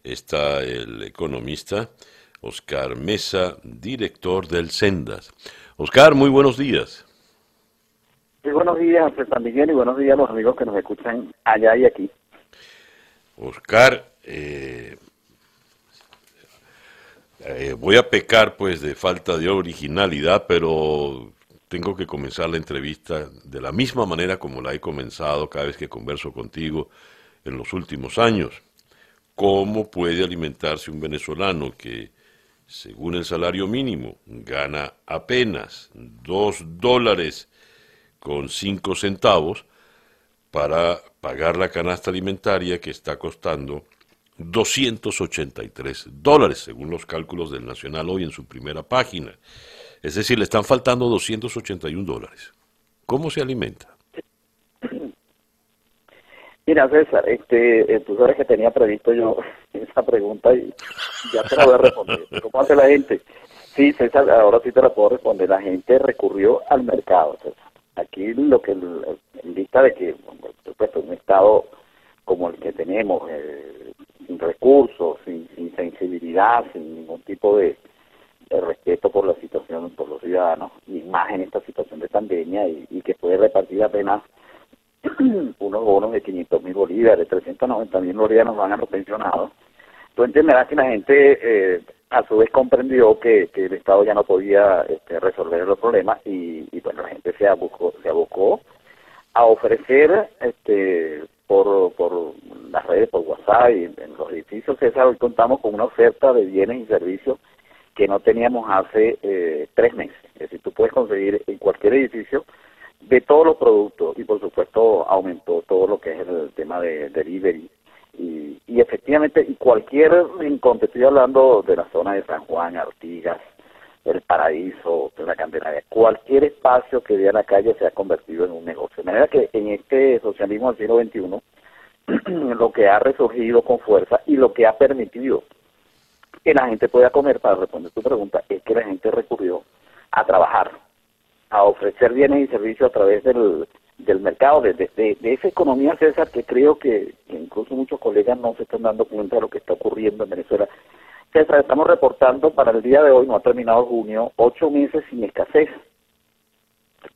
está el economista Oscar Mesa, director del Sendas. Oscar, muy buenos días. Muy buenos días, César Miguel, y buenos días a los amigos que nos escuchan allá y aquí. Oscar, eh, eh, voy a pecar pues de falta de originalidad, pero tengo que comenzar la entrevista de la misma manera como la he comenzado cada vez que converso contigo en los últimos años. ¿Cómo puede alimentarse un venezolano que, según el salario mínimo, gana apenas dos dólares con cinco centavos para pagar la canasta alimentaria que está costando 283 dólares, según los cálculos del Nacional hoy en su primera página. Es decir, le están faltando 281 dólares. ¿Cómo se alimenta? Mira, César, este, eh, tú sabes que tenía previsto yo *laughs* esa pregunta y ya te la voy a responder. *laughs* ¿Cómo hace la gente? Sí, César, ahora sí te la puedo responder. La gente recurrió al mercado, César. Aquí lo que, en vista de que, pues, un Estado como el que tenemos, eh, sin recursos, sin, sensibilidad, sin ningún tipo de, respeto por la situación, por los ciudadanos, y más en esta situación de pandemia, y, que puede repartir apenas *clears throat* unos bonos de 500 mil bolívares, 390 mil bolívares nos van a los pensionados, tú entenderás que la gente eh, a su vez comprendió que, el Estado ya no podía este, resolver los problemas y, y, bueno, la gente se abocó, se abocó a ofrecer este, por, por las redes, por WhatsApp y en los edificios César, hoy contamos con una oferta de bienes y servicios que no teníamos hace eh, tres meses. Es decir, tú puedes conseguir en cualquier edificio de todos los productos y por supuesto aumentó todo lo que es el tema de delivery y, y efectivamente, y cualquier rincón, te estoy hablando de la zona de San Juan, Artigas, el Paraíso, la Candelaria, cualquier espacio que vea la calle se ha convertido en un negocio. De manera que en este socialismo del siglo XXI, *clears throat* lo que ha resurgido con fuerza y lo que ha permitido que la gente pueda comer, para responder tu pregunta, es que la gente recurrió a trabajar, a ofrecer bienes y servicios a través del, del mercado, de, de, esa economía, César, que creo que, incluso muchos colegas no se están dando cuenta de lo que está ocurriendo en Venezuela. César, estamos reportando para el día de hoy, no ha terminado junio, ocho meses sin escasez.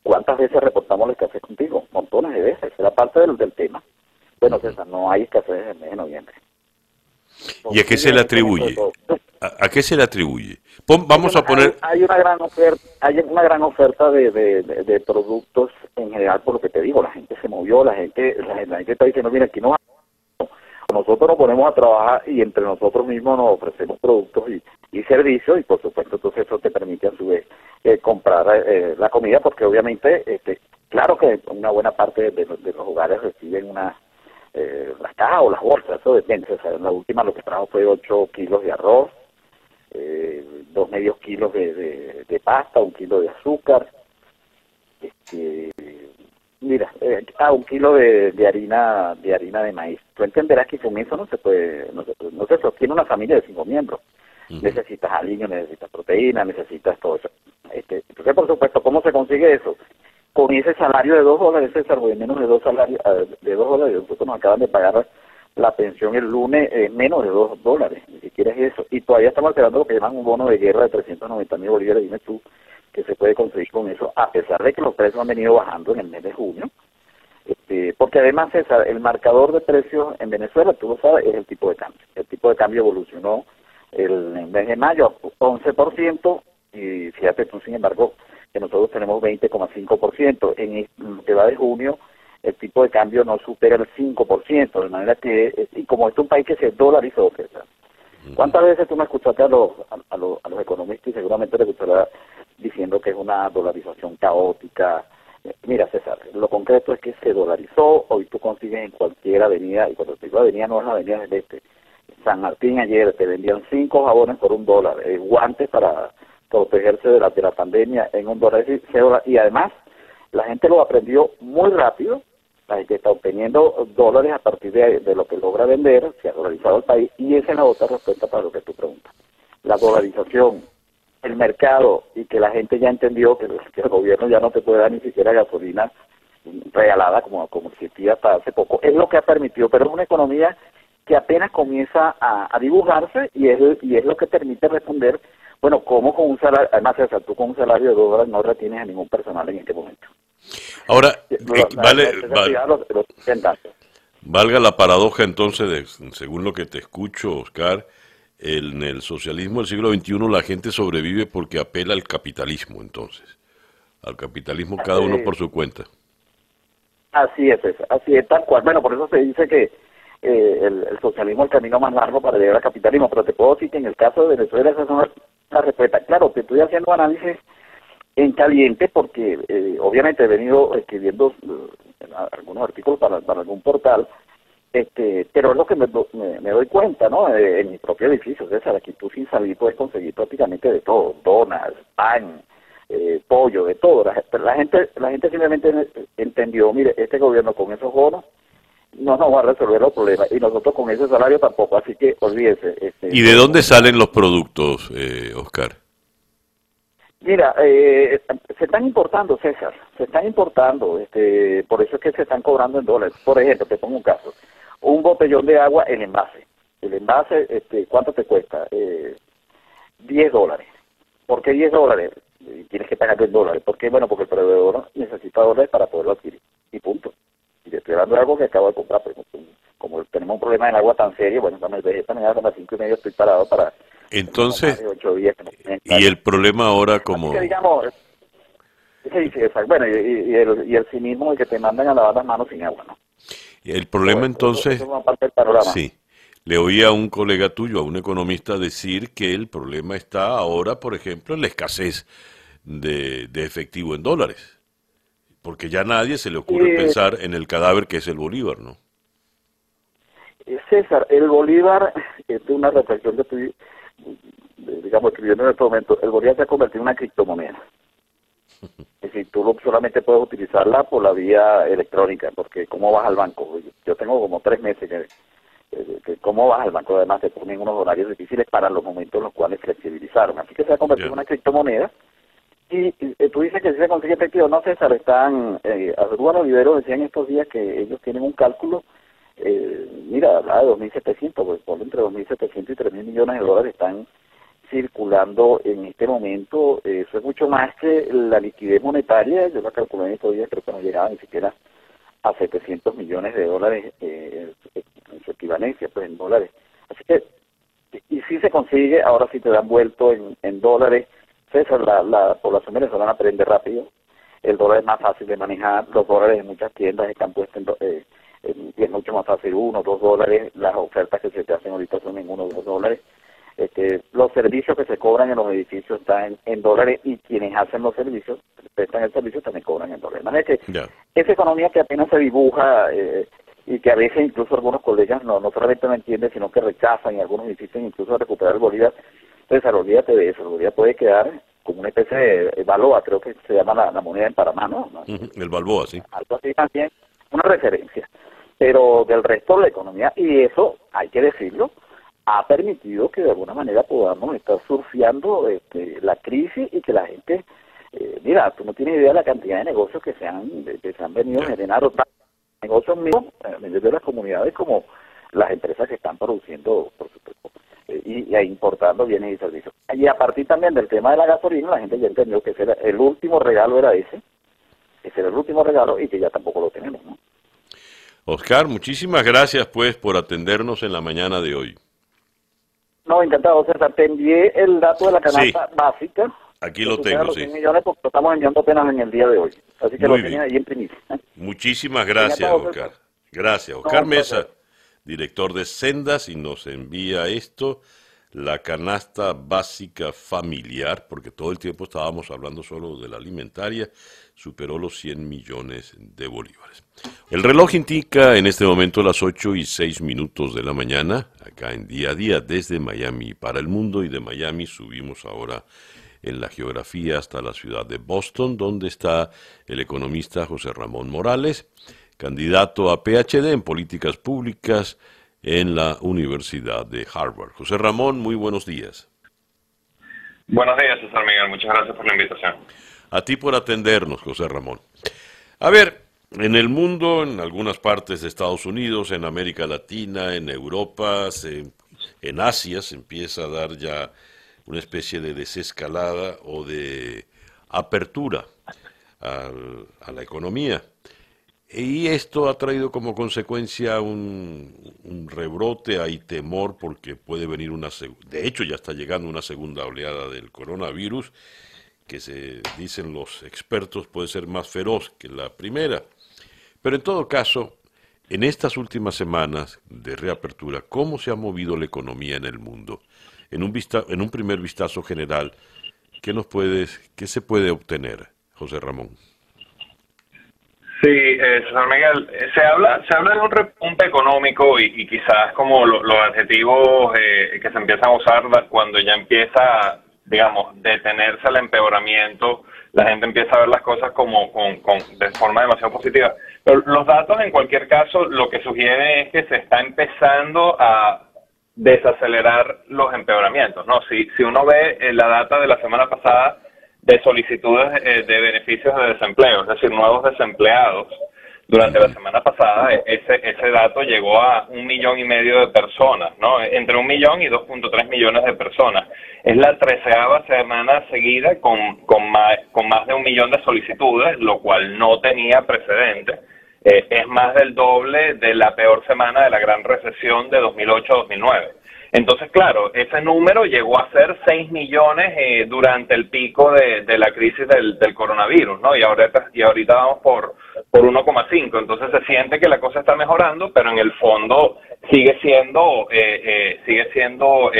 ¿Cuántas veces reportamos la escasez contigo? Montones de veces, era parte del, del tema. Bueno, César, no hay escasez en el mes de noviembre. ¿Y a qué se le atribuye? ¿A, qué se le atribuye? vamos a poner... Hay, una gran oferta, hay una gran oferta de, de, productos en general, por lo que te digo, la gente se movió, la gente, la, gente está diciendo, mira, aquí no nosotros nos ponemos a trabajar y entre nosotros mismos nos ofrecemos productos y, servicios y por supuesto entonces eso te permite a su vez eh, comprar eh, la comida porque obviamente este claro que una buena parte de, de los hogares reciben una eh, las cajas o las bolsas, eso depende. Sea, la última lo que trajo fue 8 kilos de arroz, eh, dos medios kilos de, de, pasta, un kilo de azúcar, este, mira, eh, ah, un kilo de, de, harina de harina de maíz. Tú entenderás que con eso no se puede, no se, no se sostiene una familia de cinco miembros. Necesitas aliño, necesitas proteína, necesitas todo eso. Este, entonces, por supuesto, ¿cómo se consigue eso? Con ese salario de dos dólares, César, o de menos de dos salarios, eh, de dos dólares, nosotros nos acaban de pagar la pensión el lunes eh, menos de dos dólares, ni siquiera es eso. Y todavía estamos esperando lo que llaman un bono de guerra de 390 mil bolívares, dime tú, que se puede conseguir con eso, a pesar de que los precios han venido bajando en el mes de junio. Este, porque además, César, el marcador de precios en Venezuela, tú lo sabes, es el tipo de cambio. El tipo de cambio evolucionó el, mes de mayo 11%, y fíjate tú, sin embargo, que nosotros tenemos 20,5%. En lo que va de junio, el tipo de cambio no supera el 5%, de manera que, y como es un país que se dolarizó, César, ¿cuántas veces tú me escuchaste a los, a, los, a los economistas y seguramente te gustará diciendo que es una dolarización caótica? Mira, César, lo concreto es que se dolarizó, hoy tú consigues en cualquier avenida, y cuando te digo avenida no es la avenida del este, San Martín ayer te vendían cinco jabones por un dólar, eh, guantes para protegerse de la, de la pandemia en un dólar, y además la gente lo aprendió muy rápido, la gente está obteniendo dólares a partir de, lo que logra vender, se ha dolarizado el país, y esa es la otra respuesta para lo que tú preguntas. La dolarización, el mercado, y que la gente ya entendió que, el gobierno ya no te puede dar ni siquiera gasolina regalada como, como existía hasta hace poco, es lo que ha permitido, pero es una economía que apenas comienza a, dibujarse y es, y es lo que permite responder, bueno, cómo con un salario, además tú con un salario de dólares no retienes a ningún personal en este momento. Ahora, eh, vale, valga la paradoja entonces, de, según lo que te escucho, Oscar, en el socialismo del siglo XXI la gente sobrevive porque apela al capitalismo, entonces, al capitalismo cada uno por su cuenta. Así es, así es, tal cual. Bueno, por eso se dice que eh, el, socialismo es el camino más largo para llegar al capitalismo, pero te puedo decir que en el caso de Venezuela esa es una, respuesta. Claro, te estoy haciendo análisis en caliente porque eh, obviamente he venido escribiendo eh, algunos artículos para, algún portal, este, pero es lo que me, doy cuenta, ¿no? en mi propio edificio, César, aquí tú sin salir puedes conseguir prácticamente de todo, donas, pan, pollo, de todo. La, la, gente la gente simplemente entendió, mire, este gobierno con esos bonos no nos va a resolver los problemas y nosotros con ese salario tampoco, así que olvídese. Este, ¿Y de dónde salen los productos, eh, Oscar? Mira, eh, se están importando, César, se están importando, este, por eso es que se están cobrando en dólares. Por ejemplo, te pongo un caso, un botellón de agua, el envase. El envase, este, ¿cuánto te cuesta? Eh, 10 dólares. ¿Por qué 10 dólares? Tienes que pagar 10 dólares. ¿Por qué? Bueno, porque el proveedor necesita dólares para poderlo adquirir. Y punto y estoy hablando de algo que acabo de comprar, pues, como tenemos un problema en agua tan serio, bueno, mañana a las cinco y media estoy parado para... Entonces, y el problema ahora como... digamos, bueno, y, el, y el cinismo de que te mandan a lavar las manos sin agua, ¿no? El problema entonces... sí. Le oí a un colega tuyo, a un economista, decir que el problema está ahora, por ejemplo, en la escasez de, de efectivo en dólares porque ya a nadie se le ocurre pensar en el cadáver que es el Bolívar, ¿no? Eh, César, el Bolívar, es una reflexión que estoy, digamos, escribiendo en este momento, el Bolívar se ha convertido en una criptomoneda. *laughs* Es decir, tú solamente puedes utilizarla por la vía electrónica, porque ¿cómo vas al banco? Yo tengo como tres meses que, ¿cómo vas al banco? Además, te ponen unos horarios difíciles para los momentos en los cuales flexibilizaron. Así que se ha convertido en una criptomoneda y, tú dices que si se consigue efectivo, no César, están, eh, Arturo Olivero decían estos días que ellos tienen un cálculo, eh, mira, hablaba de 2.700, pues por entre 2.700 y 3.000 millones de dólares están circulando en este momento, eso es mucho más que la liquidez monetaria, yo la calculé en estos días, creo que no llegaba ni siquiera a 700 millones de dólares eh, en su equivalencia, pues en dólares. Así que, y si se consigue, ahora sí te dan vuelto en, dólares, César, la, la población venezolana aprende rápido, el dólar es más fácil de manejar, los dólares en muchas tiendas están puestos en, eh, es mucho más fácil, uno, dos dólares, las ofertas que se te hacen ahorita son en uno dos dólares. Este, los servicios que se cobran en los edificios están en, dólares y quienes hacen los servicios, prestan el servicio, también cobran en dólares. Que esa economía que apenas se dibuja eh, y que a veces incluso algunos colegas no, no solamente no entienden, sino que rechazan y algunos insisten incluso a recuperar el Bolívar, entonces, olvídate de eso, el Bolívar puede quedar como una especie de Balboa, creo que se llama la, moneda en Panamá, ¿no? *laughs* el Balboa, sí. Algo así también, una referencia. Pero del resto de la economía, y eso, hay que decirlo, ha permitido que de alguna manera podamos estar surfeando este, la crisis y que la gente, eh, mira, tú no tienes idea de la cantidad de negocios que se han, que se han venido a generar, negocios mismos, eh, de las comunidades como las empresas que están produciendo, por supuesto, eh, y, importando bienes y servicios. Y a partir también del tema de la gasolina, la gente ya entendió que ese el último regalo era ese, ese era el último regalo y que ya tampoco lo tenemos, ¿no? Oscar, muchísimas gracias pues por atendernos en la mañana de hoy. No, encantado, César. Te envié el dato de la canasta básica. Aquí lo tengo, sí. millones porque lo estamos enviando apenas en el día de hoy. Así que lo tenía ahí en primicia. Muchísimas gracias, Oscar. Gracias. Oscar Mesa, director de Sendas, y nos envía esto la canasta básica familiar, porque todo el tiempo estábamos hablando solo de la alimentaria, superó los 100 millones de bolívares. El reloj indica en este momento las 8 y 6 minutos de la mañana, acá en día a día desde Miami para el mundo y de Miami subimos ahora en la geografía hasta la ciudad de Boston, donde está el economista José Ramón Morales, candidato a PhD en políticas públicas en la Universidad de Harvard. José Ramón, muy buenos días. Buenos días, César Miguel. Muchas gracias por la invitación. A ti por atendernos, José Ramón. A ver, en el mundo, en algunas partes de Estados Unidos, en América Latina, en Europa, en Asia se empieza a dar ya una especie de desescalada o de apertura a la economía. Y esto ha traído como consecuencia un, rebrote, hay temor porque puede venir una de hecho ya está llegando una segunda oleada del coronavirus que se dicen los expertos puede ser más feroz que la primera. Pero en todo caso, en estas últimas semanas de reapertura, ¿cómo se ha movido la economía en el mundo? En un, vista, en un primer vistazo general, ¿qué nos puedes, qué se puede obtener, José Ramón? Sí, eh, César Miguel, eh, se habla, se habla de un repunte económico y, quizás como los adjetivos eh, que se empiezan a usar cuando ya empieza, digamos, detenerse el empeoramiento, la gente empieza a ver las cosas como con, de forma demasiado positiva. Pero los datos, en cualquier caso, lo que sugiere es que se está empezando a desacelerar los empeoramientos, ¿no? Si, si uno ve la data de la semana pasada, de solicitudes eh, de beneficios de desempleo, es decir, nuevos desempleados. Durante la semana pasada e, ese, ese dato llegó a un millón y medio de personas, ¿no? Entre un millón y 2.3 millones de personas. Es la treceava semana seguida con, con, más, con más de un millón de solicitudes, lo cual no tenía precedente. Eh, es más del doble de la peor semana de la gran recesión de 2008-2009. Entonces, claro, ese número llegó a ser 6 millones eh, durante el pico de, la crisis del, coronavirus, ¿no? Y ahorita, y ahorita vamos por, por 1,5. Entonces se siente que la cosa está mejorando, pero en el fondo sigue siendo, eh, eh, sigue siendo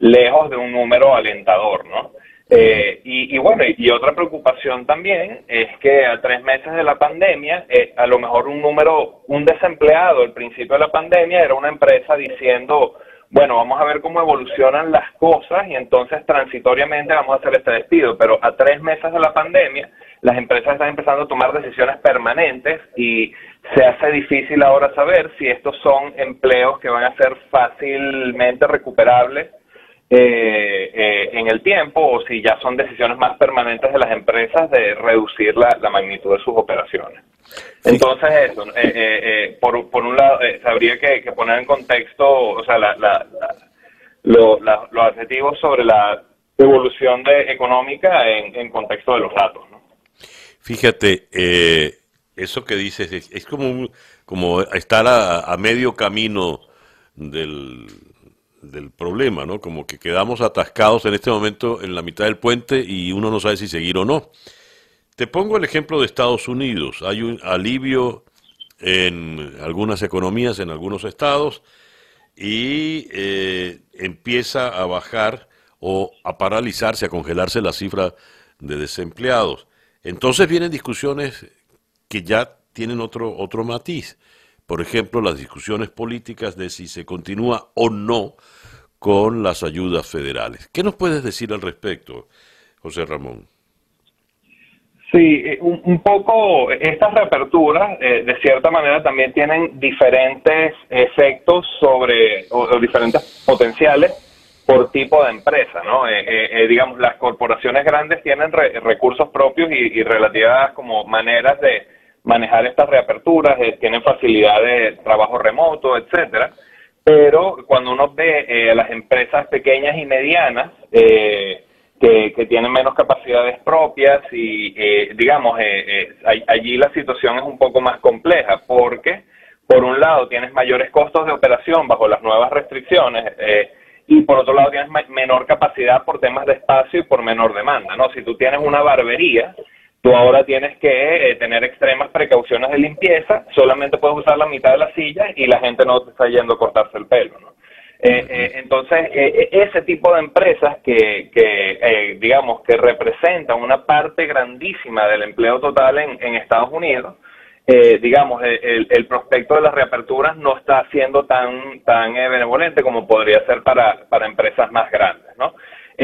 lejos de un número alentador, ¿no? y, y, bueno, y, otra preocupación también es que a tres meses de la pandemia, a lo mejor un número, un desempleado al principio de la pandemia era una empresa diciendo, bueno, vamos a ver cómo evolucionan las cosas y entonces transitoriamente vamos a hacer este despido, pero a tres meses de la pandemia las empresas están empezando a tomar decisiones permanentes y se hace difícil ahora saber si estos son empleos que van a ser fácilmente recuperables eh, eh, en el tiempo o si ya son decisiones más permanentes de las empresas de reducir la magnitud de sus operaciones. Entonces eso, eh, eh, eh, por, por un lado, habría que, poner en contexto, o sea, la, los adjetivos sobre la evolución de, económica en, contexto de los datos. ¿no? Fíjate, eso que dices es, como, como estar a, medio camino del, del problema, ¿no? Como que quedamos atascados en este momento en la mitad del puente y uno no sabe si seguir o no. Te pongo el ejemplo de Estados Unidos. Hay un alivio en algunas economías, en algunos estados, y eh, empieza a bajar o a paralizarse, a congelarse la cifra de desempleados. Entonces vienen discusiones que ya tienen otro, otro matiz. Por ejemplo, las discusiones políticas de si se continúa o no con las ayudas federales. ¿Qué nos puedes decir al respecto, José Ramón? Sí, eh, un, poco estas reaperturas eh, de cierta manera también tienen diferentes efectos sobre o, diferentes potenciales por tipo de empresa, ¿no? Eh, eh, eh, digamos, las corporaciones grandes tienen recursos propios y, relativas como maneras de manejar estas reaperturas, tienen facilidad de trabajo remoto, etcétera. Pero cuando uno ve a las empresas pequeñas y medianas que, tienen menos capacidades propias y, digamos, allí la situación es un poco más compleja porque, por un lado, tienes mayores costos de operación bajo las nuevas restricciones. Eh, y por otro lado tienes menor capacidad por temas de espacio y por menor demanda, ¿no? Si tú tienes una barbería, tú ahora tienes que eh, tener extremas precauciones de limpieza, solamente puedes usar la mitad de la silla y la gente no te está yendo a cortarse el pelo, ¿no? Eh, eh, entonces, ese tipo de empresas que, que digamos, que representan una parte grandísima del empleo total en, Estados Unidos, eh, digamos, el, el, prospecto de las reaperturas no está siendo tan, tan eh, benevolente como podría ser para, para empresas más grandes, ¿no?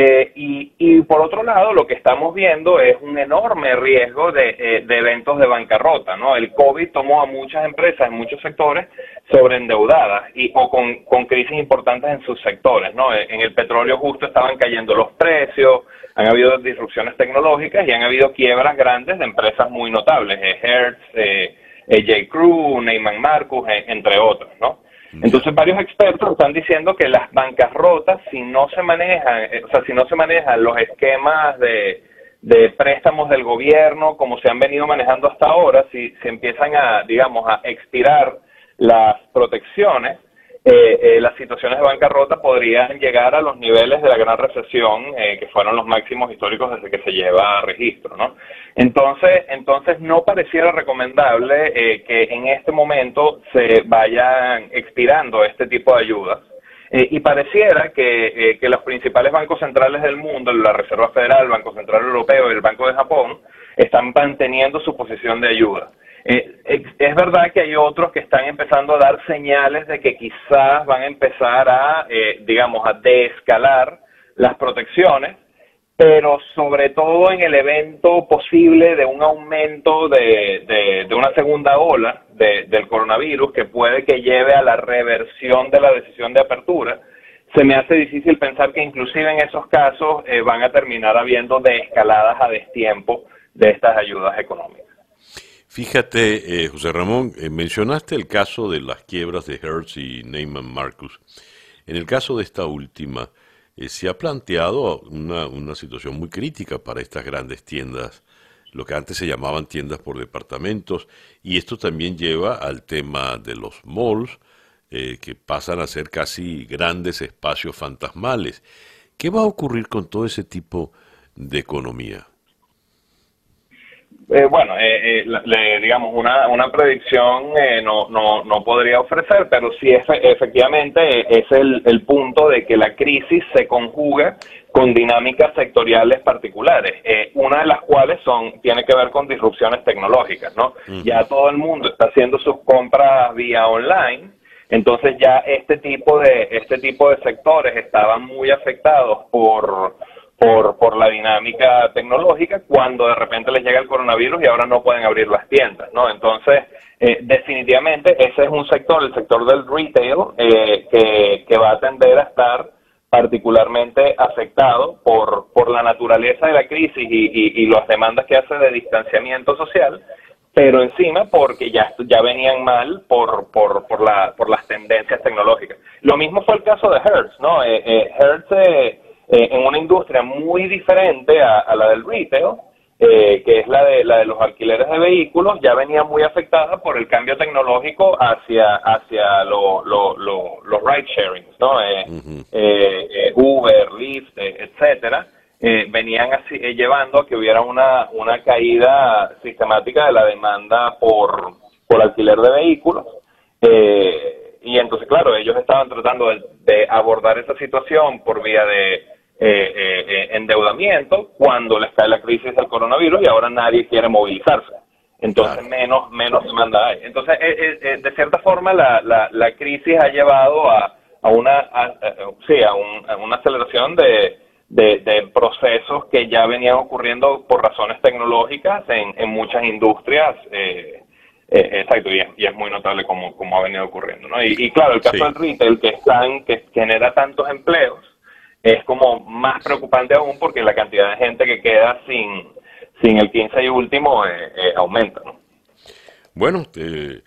Eh, y, por otro lado, lo que estamos viendo es un enorme riesgo de, eh, de, eventos de bancarrota, ¿no? El COVID tomó a muchas empresas en muchos sectores sobreendeudadas y, o con, con crisis importantes en sus sectores, ¿no? En el petróleo justo estaban cayendo los precios, han habido disrupciones tecnológicas y han habido quiebras grandes de empresas muy notables, eh, Hertz, eh, eh J. Crew, Neyman Marcus, entre otros, ¿no? Entonces varios expertos están diciendo que las bancas rotas, si no se manejan, o sea, si no se manejan los esquemas de, de préstamos del gobierno como se han venido manejando hasta ahora, si se empiezan a, digamos, a expirar las protecciones, eh, eh, las situaciones de bancarrota podrían llegar a los niveles de la gran recesión, eh, que fueron los máximos históricos desde que se lleva registro, ¿no? Entonces, entonces no pareciera recomendable que en este momento se vayan expirando este tipo de ayudas. y pareciera que, que los principales bancos centrales del mundo, la Reserva Federal, el Banco Central Europeo y el Banco de Japón, están manteniendo su posición de ayuda. Eh, es verdad que hay otros que están empezando a dar señales de que quizás van a empezar a, eh, digamos, a desescalar las protecciones, pero sobre todo en el evento posible de un aumento de, de, una segunda ola del coronavirus que puede que lleve a la reversión de la decisión de apertura, se me hace difícil pensar que inclusive en esos casos eh, van a terminar habiendo desescaladas a destiempo de estas ayudas económicas. Fíjate, eh, José Ramón, eh, mencionaste el caso de las quiebras de Hertz y Neyman Marcus. En el caso de esta última, eh, se ha planteado una, una, situación muy crítica para estas grandes tiendas, lo que antes se llamaban tiendas por departamentos, y esto también lleva al tema de los malls, que pasan a ser casi grandes espacios fantasmales. ¿Qué va a ocurrir con todo ese tipo de economía? Eh, bueno, eh, eh digamos, una, una predicción eh, no, no, no podría ofrecer, pero sí efectivamente es el, el punto de que la crisis se conjuga con dinámicas sectoriales particulares, una de las cuales son tiene que ver con disrupciones tecnológicas, ¿no? Ya todo el mundo está haciendo sus compras vía online, entonces ya este tipo de este tipo de sectores estaban muy afectados por por, por la dinámica tecnológica cuando de repente les llega el coronavirus y ahora no pueden abrir las tiendas, ¿no? Entonces, eh, definitivamente ese es un sector, el sector del retail, eh, que, que va a tender a estar particularmente afectado por, por la naturaleza de la crisis y, y, las demandas que hace de distanciamiento social, pero encima porque ya, ya venían mal por, por, por, la, por las tendencias tecnológicas. Lo mismo fue el caso de Hertz, ¿no? Eh, eh Hertz eh, en una industria muy diferente a, la del retail, eh, que es la de, la de los alquileres de vehículos, ya venía muy afectada por el cambio tecnológico hacia, hacia los ride sharing, ¿no? Eh, Uber, Lyft, etcétera. venían así, llevando a que hubiera una, una caída sistemática de la demanda por, por alquiler de vehículos. y entonces, claro, ellos estaban tratando de abordar esa situación por vía de eh, eh, eh, endeudamiento cuando les cae la crisis del coronavirus y ahora nadie quiere movilizarse. Entonces menos menos demanda hay. Entonces, de cierta forma, la, la, la, crisis ha llevado a, a una a, sí, a, una aceleración de, de, procesos que ya venían ocurriendo por razones tecnológicas en, en muchas industrias. Eh, exacto, y es, muy notable como, como ha venido ocurriendo. ¿no? Y, claro, el caso del retail, que, están, que genera tantos empleos, es como más preocupante aún porque la cantidad de gente que queda sin, sin el 15 y último eh, eh, aumenta. Bueno, te,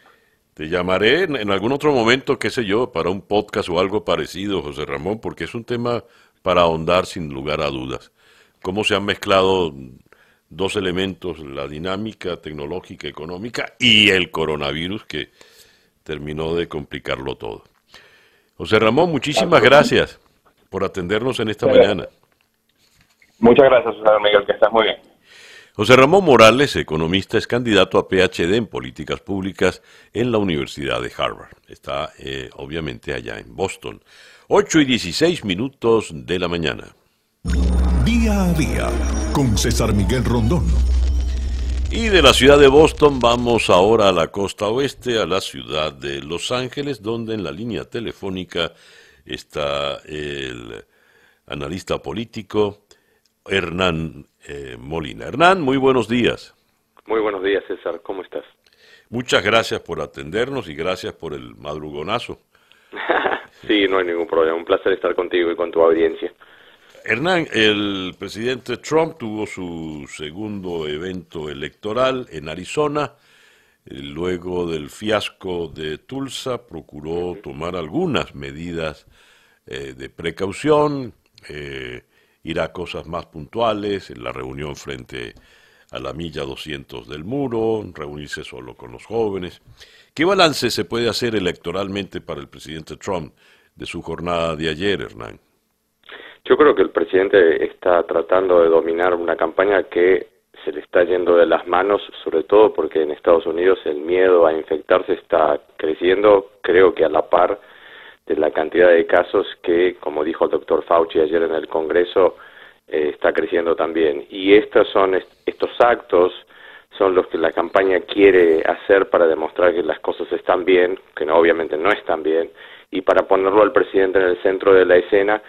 te llamaré en, en, algún otro momento, qué sé yo, para un podcast o algo parecido, José Ramón, porque es un tema para ahondar sin lugar a dudas. Cómo se han mezclado dos elementos, la dinámica tecnológica, económica y el coronavirus que terminó de complicarlo todo. José Ramón, muchísimas gracias por atendernos en esta mañana. Muchas gracias, José Miguel, que estás muy bien. José Ramón Morales, economista, es candidato a PhD en políticas públicas en la Universidad de Harvard. Está eh, obviamente allá en Boston. 8 y 16 minutos de la mañana. Día a día con César Miguel Rondón. Y de la ciudad de Boston vamos ahora a la costa oeste, a la ciudad de Los Ángeles, donde en la línea telefónica está el analista político Hernán eh, Molina. Hernán, muy buenos días. Muy buenos días, César. ¿Cómo estás? Muchas gracias por atendernos y gracias por el madrugonazo. *laughs* sí, no hay ningún problema. Un placer estar contigo y con tu audiencia. Hernán, el presidente Trump tuvo su segundo evento electoral en Arizona. Luego del fiasco de Tulsa, procuró tomar algunas medidas eh, de precaución, eh, ir a cosas más puntuales, en la reunión frente a la milla 200 del muro, reunirse solo con los jóvenes. ¿Qué balance se puede hacer electoralmente para el presidente Trump de su jornada de ayer, Hernán? Yo creo que el presidente está tratando de dominar una campaña que se le está yendo de las manos, sobre todo porque en Estados Unidos el miedo a infectarse está creciendo, creo que a la par de la cantidad de casos que, como dijo el doctor Fauci ayer en el Congreso, eh, está creciendo también. Y estos son estos actos son los que la campaña quiere hacer para demostrar que las cosas están bien, que no, obviamente no están bien, y para ponerlo al presidente en el centro de la escena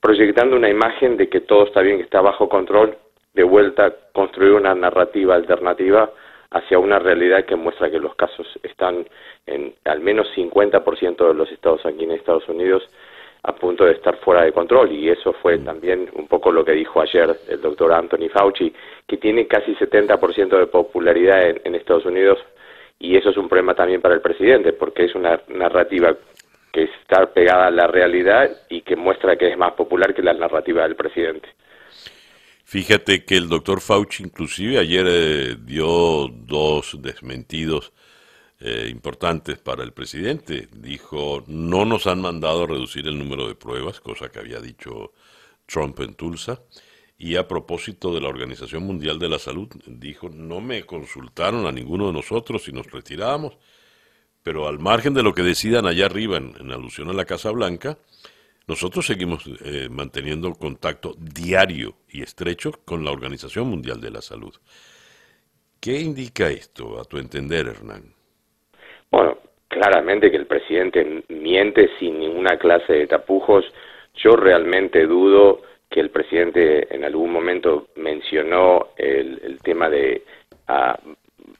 proyectando una imagen de que todo está bien, que está bajo control, de vuelta construir una narrativa alternativa hacia una realidad que muestra que los casos están en al menos 50% de los estados aquí en Estados Unidos a punto de estar fuera de control y eso fue también un poco lo que dijo ayer el doctor Anthony Fauci, que tiene casi 70% de popularidad en, en Estados Unidos y eso es un problema también para el presidente porque es una narrativa que está pegada a la realidad y que muestra que es más popular que la narrativa del presidente. Fíjate que el doctor Fauci inclusive ayer eh, dio dos desmentidos eh, importantes para el presidente. Dijo, no nos han mandado a reducir el número de pruebas, cosa que había dicho Trump en Tulsa. Y a propósito de la Organización Mundial de la Salud, dijo, no me consultaron a ninguno de nosotros si nos retiramos pero al margen de lo que decidan allá arriba en, alusión a la Casa Blanca, nosotros seguimos eh, manteniendo contacto diario y estrecho con la Organización Mundial de la Salud. ¿Qué indica esto, a tu entender, Hernán? Bueno, claramente que el presidente miente sin ninguna clase de tapujos. Yo realmente dudo que el presidente en algún momento mencionó el, tema de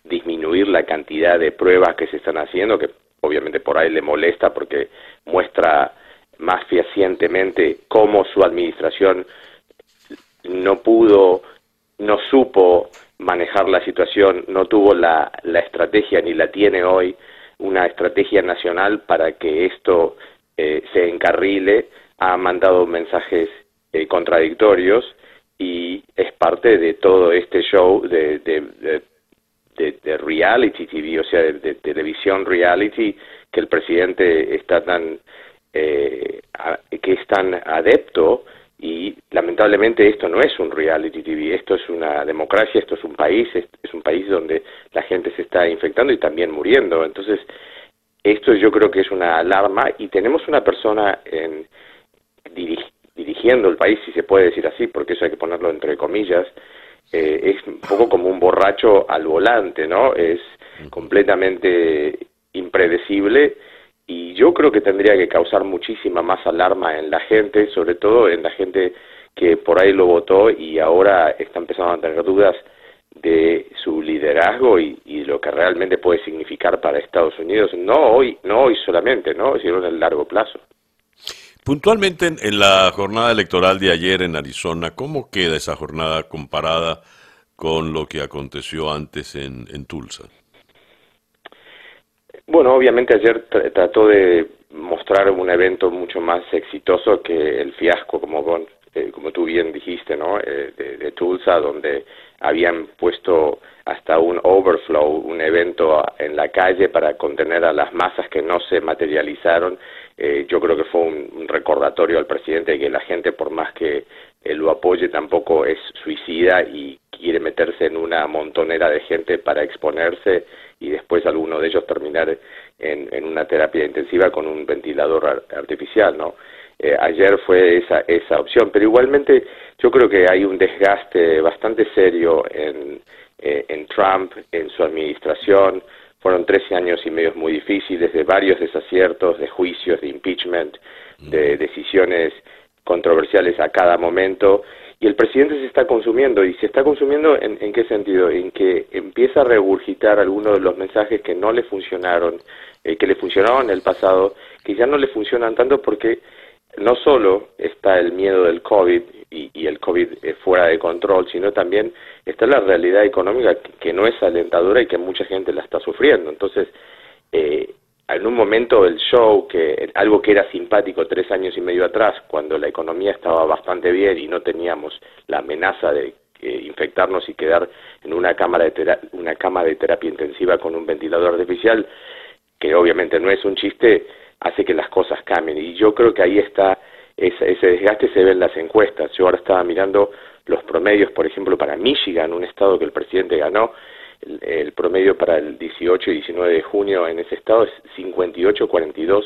disminuir la cantidad de pruebas que se están haciendo, que obviamente por ahí le molesta porque muestra más fehacientemente cómo su administración no pudo, no supo manejar la situación, no tuvo la, la estrategia ni la tiene hoy, una estrategia nacional para que esto eh, se encarrile, ha mandado mensajes eh, contradictorios y es parte de todo este show de, de de, reality TV, o sea, de, televisión reality, que el presidente está tan, eh, que es tan adepto y lamentablemente esto no es un reality TV, esto es una democracia, esto es un país, es, un país donde la gente se está infectando y también muriendo. Entonces, esto yo creo que es una alarma y tenemos una persona en, dirigiendo el país, si se puede decir así, porque eso hay que ponerlo entre comillas, eh, es un poco como un borracho al volante, ¿no? Es completamente impredecible y yo creo que tendría que causar muchísima más alarma en la gente, sobre todo en la gente que por ahí lo votó y ahora está empezando a tener dudas de su liderazgo y, lo que realmente puede significar para Estados Unidos, no hoy, no hoy solamente, ¿no, sino en el largo plazo. Puntualmente en, la jornada electoral de ayer en Arizona, ¿cómo queda esa jornada comparada con lo que aconteció antes en, en Tulsa? Bueno, obviamente ayer trató de mostrar un evento mucho más exitoso que el fiasco, como, eh, como tú bien dijiste, ¿no? Eh, de, Tulsa, donde habían puesto hasta un overflow, un evento en la calle para contener a las masas que no se materializaron. Eh, yo creo que fue un, recordatorio al presidente de que la gente, por más que lo apoye, tampoco es suicida y quiere meterse en una montonera de gente para exponerse y después alguno de ellos terminar en, una terapia intensiva con un ventilador artificial, ¿no? Eh, ayer fue esa, esa opción, pero igualmente yo creo que hay un desgaste bastante serio en, eh, en Trump, en su administración. Fueron 13 años y medio muy difíciles, de varios desaciertos, de juicios, de impeachment, de decisiones controversiales a cada momento y el presidente se está consumiendo y se está consumiendo en, qué sentido en que empieza a regurgitar algunos de los mensajes que no le funcionaron eh, que le funcionaban en el pasado que ya no le funcionan tanto porque no solo está el miedo del COVID y, el COVID eh, fuera de control sino también está la realidad económica que, que, no es alentadora y que mucha gente la está sufriendo. Entonces eh, en un momento el show, que algo que era simpático tres años y medio atrás, cuando la economía estaba bastante bien y no teníamos la amenaza de infectarnos y quedar en una cámara de una cama de terapia intensiva con un ventilador artificial, que obviamente no es un chiste, hace que las cosas cambien. Y yo creo que ahí está, ese, ese desgaste se ve en las encuestas. Yo ahora estaba mirando los promedios, por ejemplo, para Michigan, un estado que el presidente ganó, el, promedio para el 18 y 19 de junio en ese estado es 58-42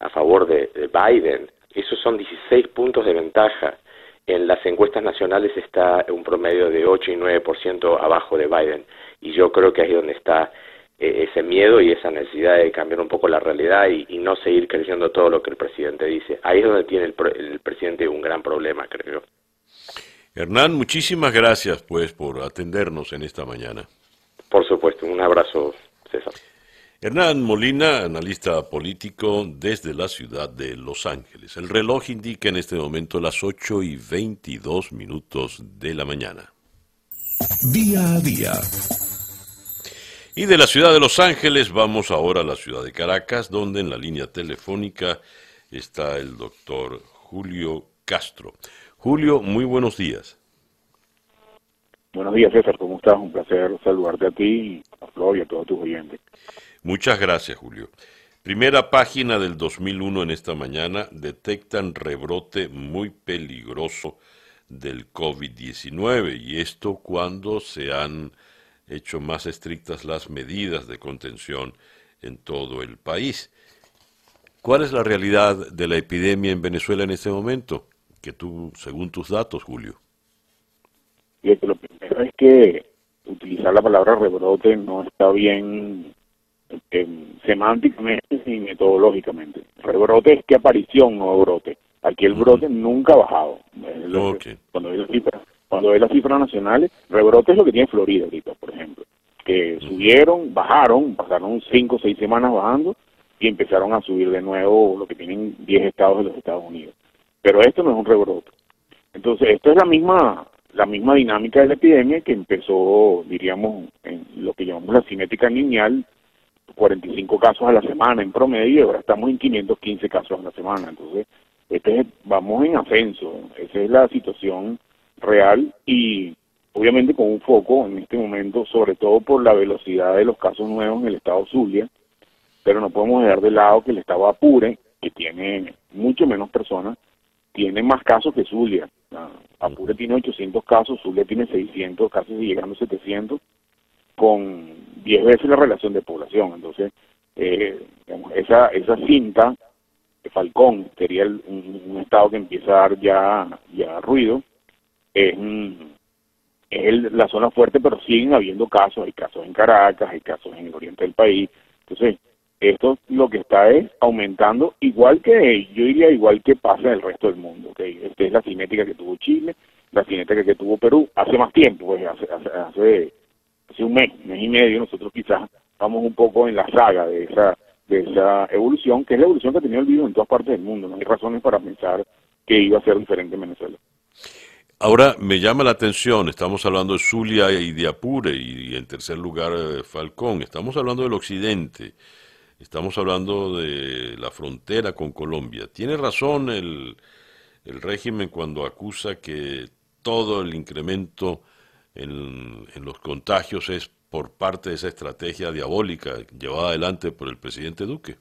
a favor de, Biden. Esos son 16 puntos de ventaja. En las encuestas nacionales está un promedio de 8 y 9% abajo de Biden. Y yo creo que ahí es donde está eh, ese miedo y esa necesidad de cambiar un poco la realidad y, no seguir creyendo todo lo que el presidente dice. Ahí es donde tiene el, el presidente un gran problema, creo. Hernán, muchísimas gracias pues por atendernos en esta mañana. Por supuesto, un abrazo, César. Hernán Molina, analista político desde la ciudad de Los Ángeles. El reloj indica en este momento las 8 y 22 minutos de la mañana. Día a día. Y de la ciudad de Los Ángeles vamos ahora a la ciudad de Caracas, donde en la línea telefónica está el doctor Julio Castro. Julio, muy buenos días. Buenos días, César, ¿cómo estás? Un placer saludarte a ti, a Flor y a todos tus oyentes. Muchas gracias, Julio. Primera página del 2001 en esta mañana, detectan rebrote muy peligroso del COVID-19 y esto cuando se han hecho más estrictas las medidas de contención en todo el país. ¿Cuál es la realidad de la epidemia en Venezuela en este momento? Que tú, según tus datos, Julio. Lo es que utilizar la palabra rebrote no está bien eh, semánticamente ni metodológicamente. Rebrote es que aparición, no brote. Aquí el brote nunca ha bajado. Cuando ve las cifras, cuando ve las cifras nacionales, rebrote es lo que tiene Florida ahorita, por ejemplo, que subieron, bajaron, pasaron cinco o seis semanas bajando y empezaron a subir de nuevo lo que tienen 10 estados de los Estados Unidos. Pero esto no es un rebrote. Entonces, esto es la misma la misma dinámica de la epidemia que empezó, diríamos, en lo que llamamos la cinética lineal, 45 casos a la semana en promedio y ahora estamos en 515 casos a la semana. Entonces, este vamos en ascenso, esa es la situación real y obviamente con un foco en este momento, sobre todo por la velocidad de los casos nuevos en el estado Zulia, pero no podemos dejar de lado que el estado Apure, que tiene mucho menos personas, tiene más casos que Zulia. Apure tiene 800 casos, Zulia tiene 600, casi llegando a 700, con 10 veces la relación de población. Entonces, eh, esa, esa cinta, de Falcón, sería un, estado que empieza a dar ya, ya ruido, es, es la zona fuerte, pero siguen habiendo casos, hay casos en Caracas, hay casos en el oriente del país. Entonces, esto lo que está es aumentando, igual que, yo diría igual que pasa en el resto del mundo. ¿okay? Esta es la cinética que tuvo Chile, la cinética que tuvo Perú, hace más tiempo, pues hace, hace, hace, un mes, mes y medio, nosotros quizás vamos un poco en la saga de esa de esa evolución, que es la evolución que ha tenido el virus en todas partes del mundo. No hay razones para pensar que iba a ser diferente en Venezuela. Ahora me llama la atención, estamos hablando de Zulia y de Apure y, en tercer lugar eh, Falcón, estamos hablando del occidente, estamos hablando de la frontera con Colombia. Tiene razón el, el régimen cuando acusa que todo el incremento en, en los contagios es por parte de esa estrategia diabólica llevada adelante por el presidente Duque.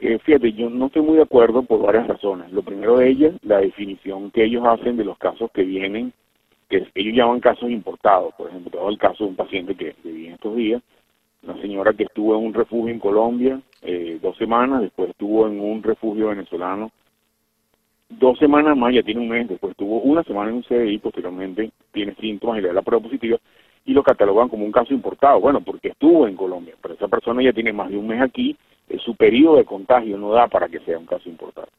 Eh, fíjate, yo no estoy muy de acuerdo por varias razones. Lo primero de ellas, la definición que ellos hacen de los casos que vienen, que ellos llaman casos importados. Por ejemplo, todo el caso de un paciente que, vive estos días, una señora que estuvo en un refugio en Colombia eh, dos semanas, después estuvo en un refugio venezolano dos semanas más, ya tiene un mes, después estuvo una semana en un CDI, posteriormente tiene síntomas y le da la prueba positiva y lo catalogan como un caso importado. Bueno, porque estuvo en Colombia, pero esa persona ya tiene más de un mes aquí su periodo de contagio no da para que sea un caso importante.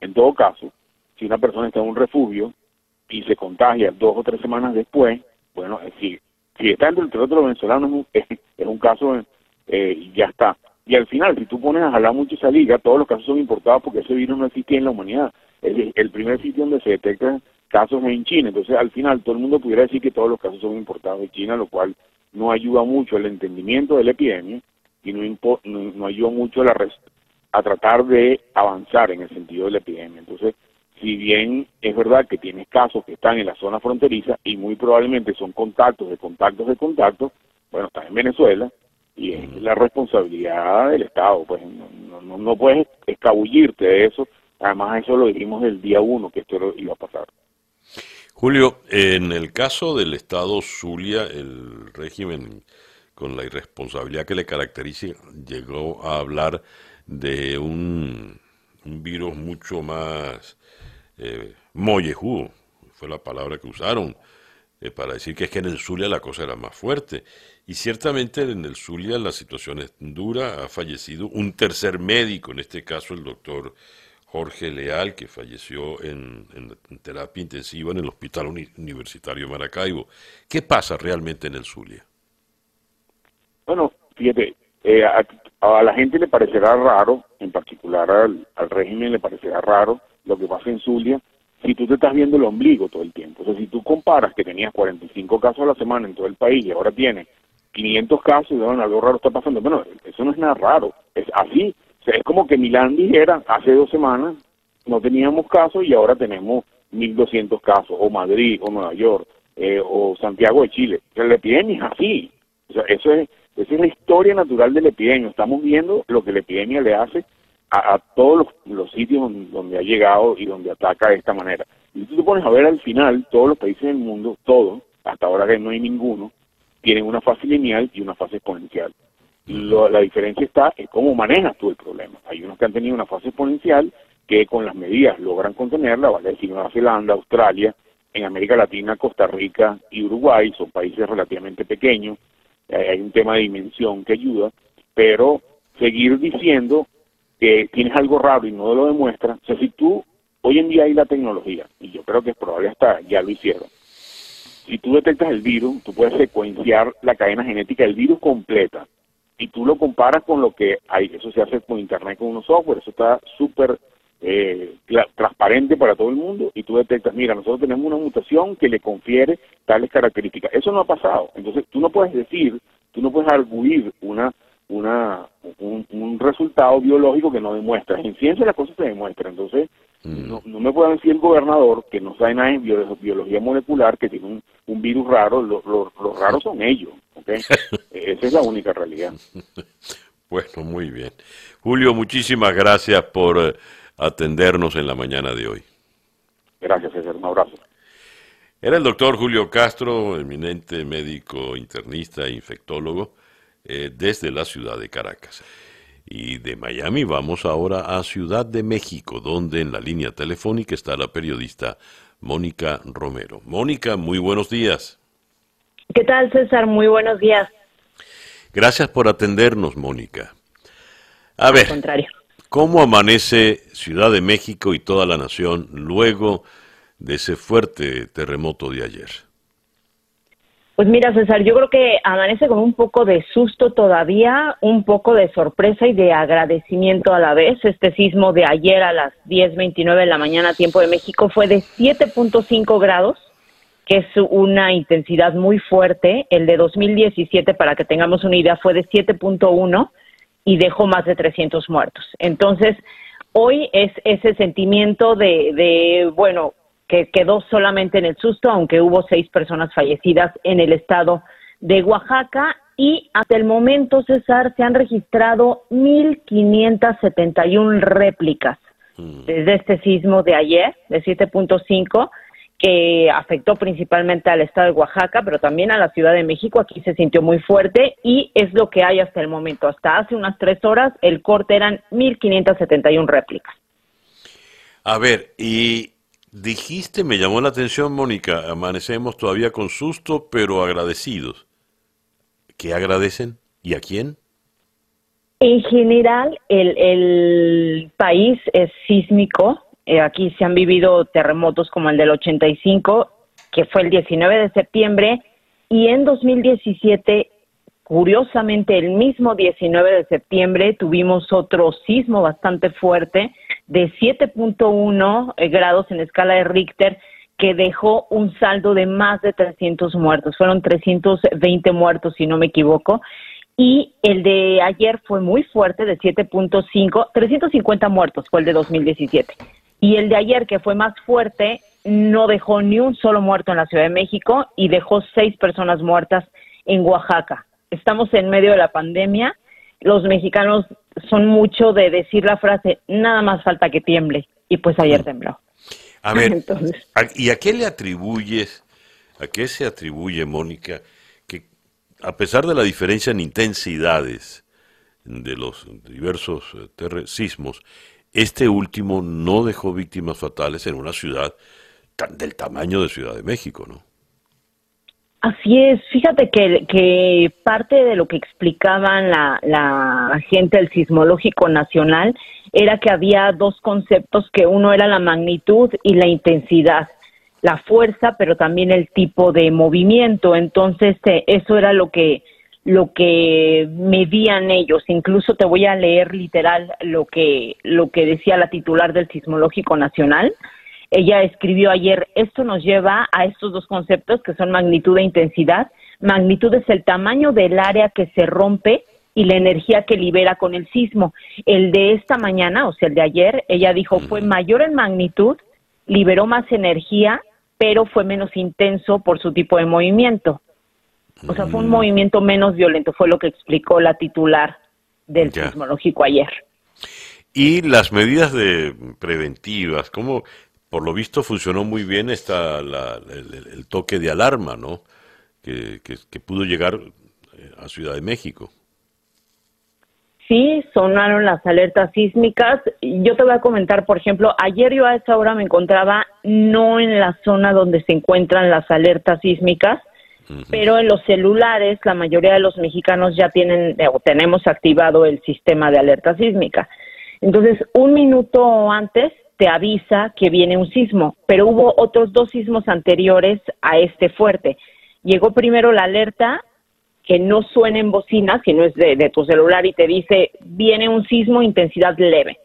En todo caso, si una persona está en un refugio y se contagia dos o tres semanas después, bueno, si, si está entre los venezolanos es, *laughs* es un caso eh, ya está. Y al final, si tú pones a jalar mucho esa liga, todos los casos son importados porque ese virus no existía en la humanidad. Es el primer sitio donde se detectan casos en China. Entonces, al final, todo el mundo pudiera decir que todos los casos son importados de China, lo cual no ayuda mucho al entendimiento de la epidemia y no, no, ayudó mucho a, la a tratar de avanzar en el sentido de la epidemia. Entonces, si bien es verdad que tienes casos que están en la zona fronteriza y muy probablemente son contactos de contactos de contactos, bueno, estás en Venezuela y es la responsabilidad del Estado, pues no, no, no puedes escabullirte de eso, además eso lo dijimos el día uno que esto iba a pasar. Julio, en el caso del Estado Zulia, el régimen con la irresponsabilidad que le caracteriza, llegó a hablar de un, virus mucho más eh, mollejudo, fue la palabra que usaron, eh, para decir que es que en el Zulia la cosa era más fuerte. Y ciertamente en el Zulia la situación es dura, ha fallecido un tercer médico, en este caso el doctor Jorge Leal, que falleció en, terapia intensiva en el Hospital Universitario Maracaibo. ¿Qué pasa realmente en el Zulia? Bueno, fíjate, eh, a, la gente le parecerá raro, en particular al, régimen le parecerá raro lo que pasa en Zulia, si tú te estás viendo el ombligo todo el tiempo. O sea, si tú comparas que tenías 45 casos a la semana en todo el país y ahora tienes 500 casos y bueno, algo raro está pasando, bueno, eso no es nada raro, es así. O sea, es como que Milán dijera, hace dos semanas no teníamos casos y ahora tenemos 1.200 casos, o Madrid, o Nueva York, eh, o Santiago de Chile. O sea, la epidemia es así. O sea, eso es, esa es la historia natural de la. Estamos viendo lo que la epidemia le hace a, todos los, sitios donde, ha llegado y donde ataca de esta manera. Y tú te pones a ver al final, todos los países del mundo, todos, hasta ahora que no hay ninguno, tienen una fase lineal y una fase exponencial. la diferencia está en cómo manejas tú el problema. Hay unos que han tenido una fase exponencial que con las medidas logran contenerla, vale decir Nueva Zelanda, Australia, en América Latina, Costa Rica y Uruguay, son países relativamente pequeños, hay un tema de dimensión que ayuda, pero seguir diciendo que tienes algo raro y no lo demuestra, o sea, si tú, hoy en día hay la tecnología, y yo creo que es probable hasta ya lo hicieron, si tú detectas el virus, tú puedes secuenciar la cadena genética del virus completa, y tú lo comparas con lo que hay, eso se hace con internet, con unos software, eso está súper eh, transparente para todo el mundo y tú detectas, mira, nosotros tenemos una mutación que le confiere tales características. Eso no ha pasado. Entonces, tú no puedes decir, tú no puedes arguir una, una, un, resultado biológico que no demuestra. En ciencia las cosas se demuestran. Entonces, mm. no, no, me puede decir el gobernador que no sabe nada en biología molecular, que tiene un, un virus raro. Los, raros son ellos. *laughs* Esa es la única realidad. *laughs* Bueno, muy bien. Julio, muchísimas gracias por eh, atendernos en la mañana de hoy. Gracias, César. Un abrazo. Era el doctor Julio Castro, eminente médico internista e infectólogo, eh, desde la ciudad de Caracas. Y de Miami vamos ahora a Ciudad de México, donde en la línea telefónica está la periodista Mónica Romero. Mónica, muy buenos días. ¿Qué tal, César? Muy buenos días. Gracias por atendernos, Mónica. A ver, contrario. ¿Cómo amanece Ciudad de México y toda la nación luego de ese fuerte terremoto de ayer? Pues mira, César, yo creo que amanece con un poco de susto todavía, un poco de sorpresa y de agradecimiento a la vez. Este sismo de ayer a las 10.29 de la mañana, tiempo de México, fue de 7.5 grados, que es una intensidad muy fuerte. El de 2017, para que tengamos una idea, fue de 7.1 y dejó más de 300 muertos. Entonces, hoy es ese sentimiento de, de bueno, que quedó solamente en el susto, aunque hubo seis personas fallecidas en el estado de Oaxaca. Y hasta el momento, César, se han registrado 1.571 réplicas mm. desde este sismo de ayer, de 7.5, que afectó principalmente al estado de Oaxaca, pero también a la Ciudad de México. Aquí se sintió muy fuerte y es lo que hay hasta el momento. Hasta hace unas tres horas, el corte eran 1.571 réplicas. A ver, y Dijiste, me llamó la atención, Mónica, amanecemos todavía con susto, pero agradecidos. ¿Qué agradecen? ¿Y a quién? En general, el, el país es sísmico. Eh, aquí se han vivido terremotos como el del 85, que fue el 19 de septiembre, y en 2017, curiosamente, el mismo 19 de septiembre, tuvimos otro sismo bastante fuerte de 7.1 eh, grados en escala de Richter que dejó un saldo de más de 300 muertos. Fueron 320 muertos, si no me equivoco. Y el de ayer fue muy fuerte, de 7.5, 350 muertos fue el de 2017. Y el de ayer, que fue más fuerte, no dejó ni un solo muerto en la Ciudad de México y dejó seis personas muertas en Oaxaca. Estamos en medio de la pandemia. Los mexicanos son mucho de decir la frase, nada más falta que tiemble. Y pues ayer tembló. A ver, *laughs* ¿y a qué le atribuyes, a qué se atribuye, Mónica, que a pesar de la diferencia en intensidades de los diversos eh, sismos, este último no dejó víctimas fatales en una ciudad tan del tamaño de Ciudad de México, ¿no? Así es, fíjate que, que parte de lo que explicaban la, gente del Sismológico Nacional era que había dos conceptos, que uno era la magnitud y la intensidad, la fuerza, pero también el tipo de movimiento. Entonces, eh, eso era lo que, lo que medían ellos. Incluso te voy a leer literal lo que, lo que decía la titular del Sismológico Nacional. Ella escribió ayer, esto nos lleva a estos dos conceptos que son magnitud e intensidad. Magnitud es el tamaño del área que se rompe y la energía que libera con el sismo. El de esta mañana, o sea, el de ayer, ella dijo, fue mayor en magnitud, liberó más energía, pero fue menos intenso por su tipo de movimiento. O sea, fue un mm. movimiento menos violento, fue lo que explicó la titular del sismológico ayer. Y las medidas de preventivas, ¿cómo, por lo visto funcionó muy bien esta, el, toque de alarma, ¿no? Que, que, pudo llegar eh, a Ciudad de México. Sí, sonaron las alertas sísmicas. Yo te voy a comentar, por ejemplo, ayer yo a esa hora me encontraba no en la zona donde se encuentran las alertas sísmicas, pero en los celulares la mayoría de los mexicanos ya tienen o tenemos activado el sistema de alerta sísmica. Entonces, un minuto antes te avisa que viene un sismo, pero hubo otros dos sismos anteriores a este fuerte. Llegó primero la alerta que no suena en bocina, sino es de, tu celular y te dice, viene un sismo, intensidad leve.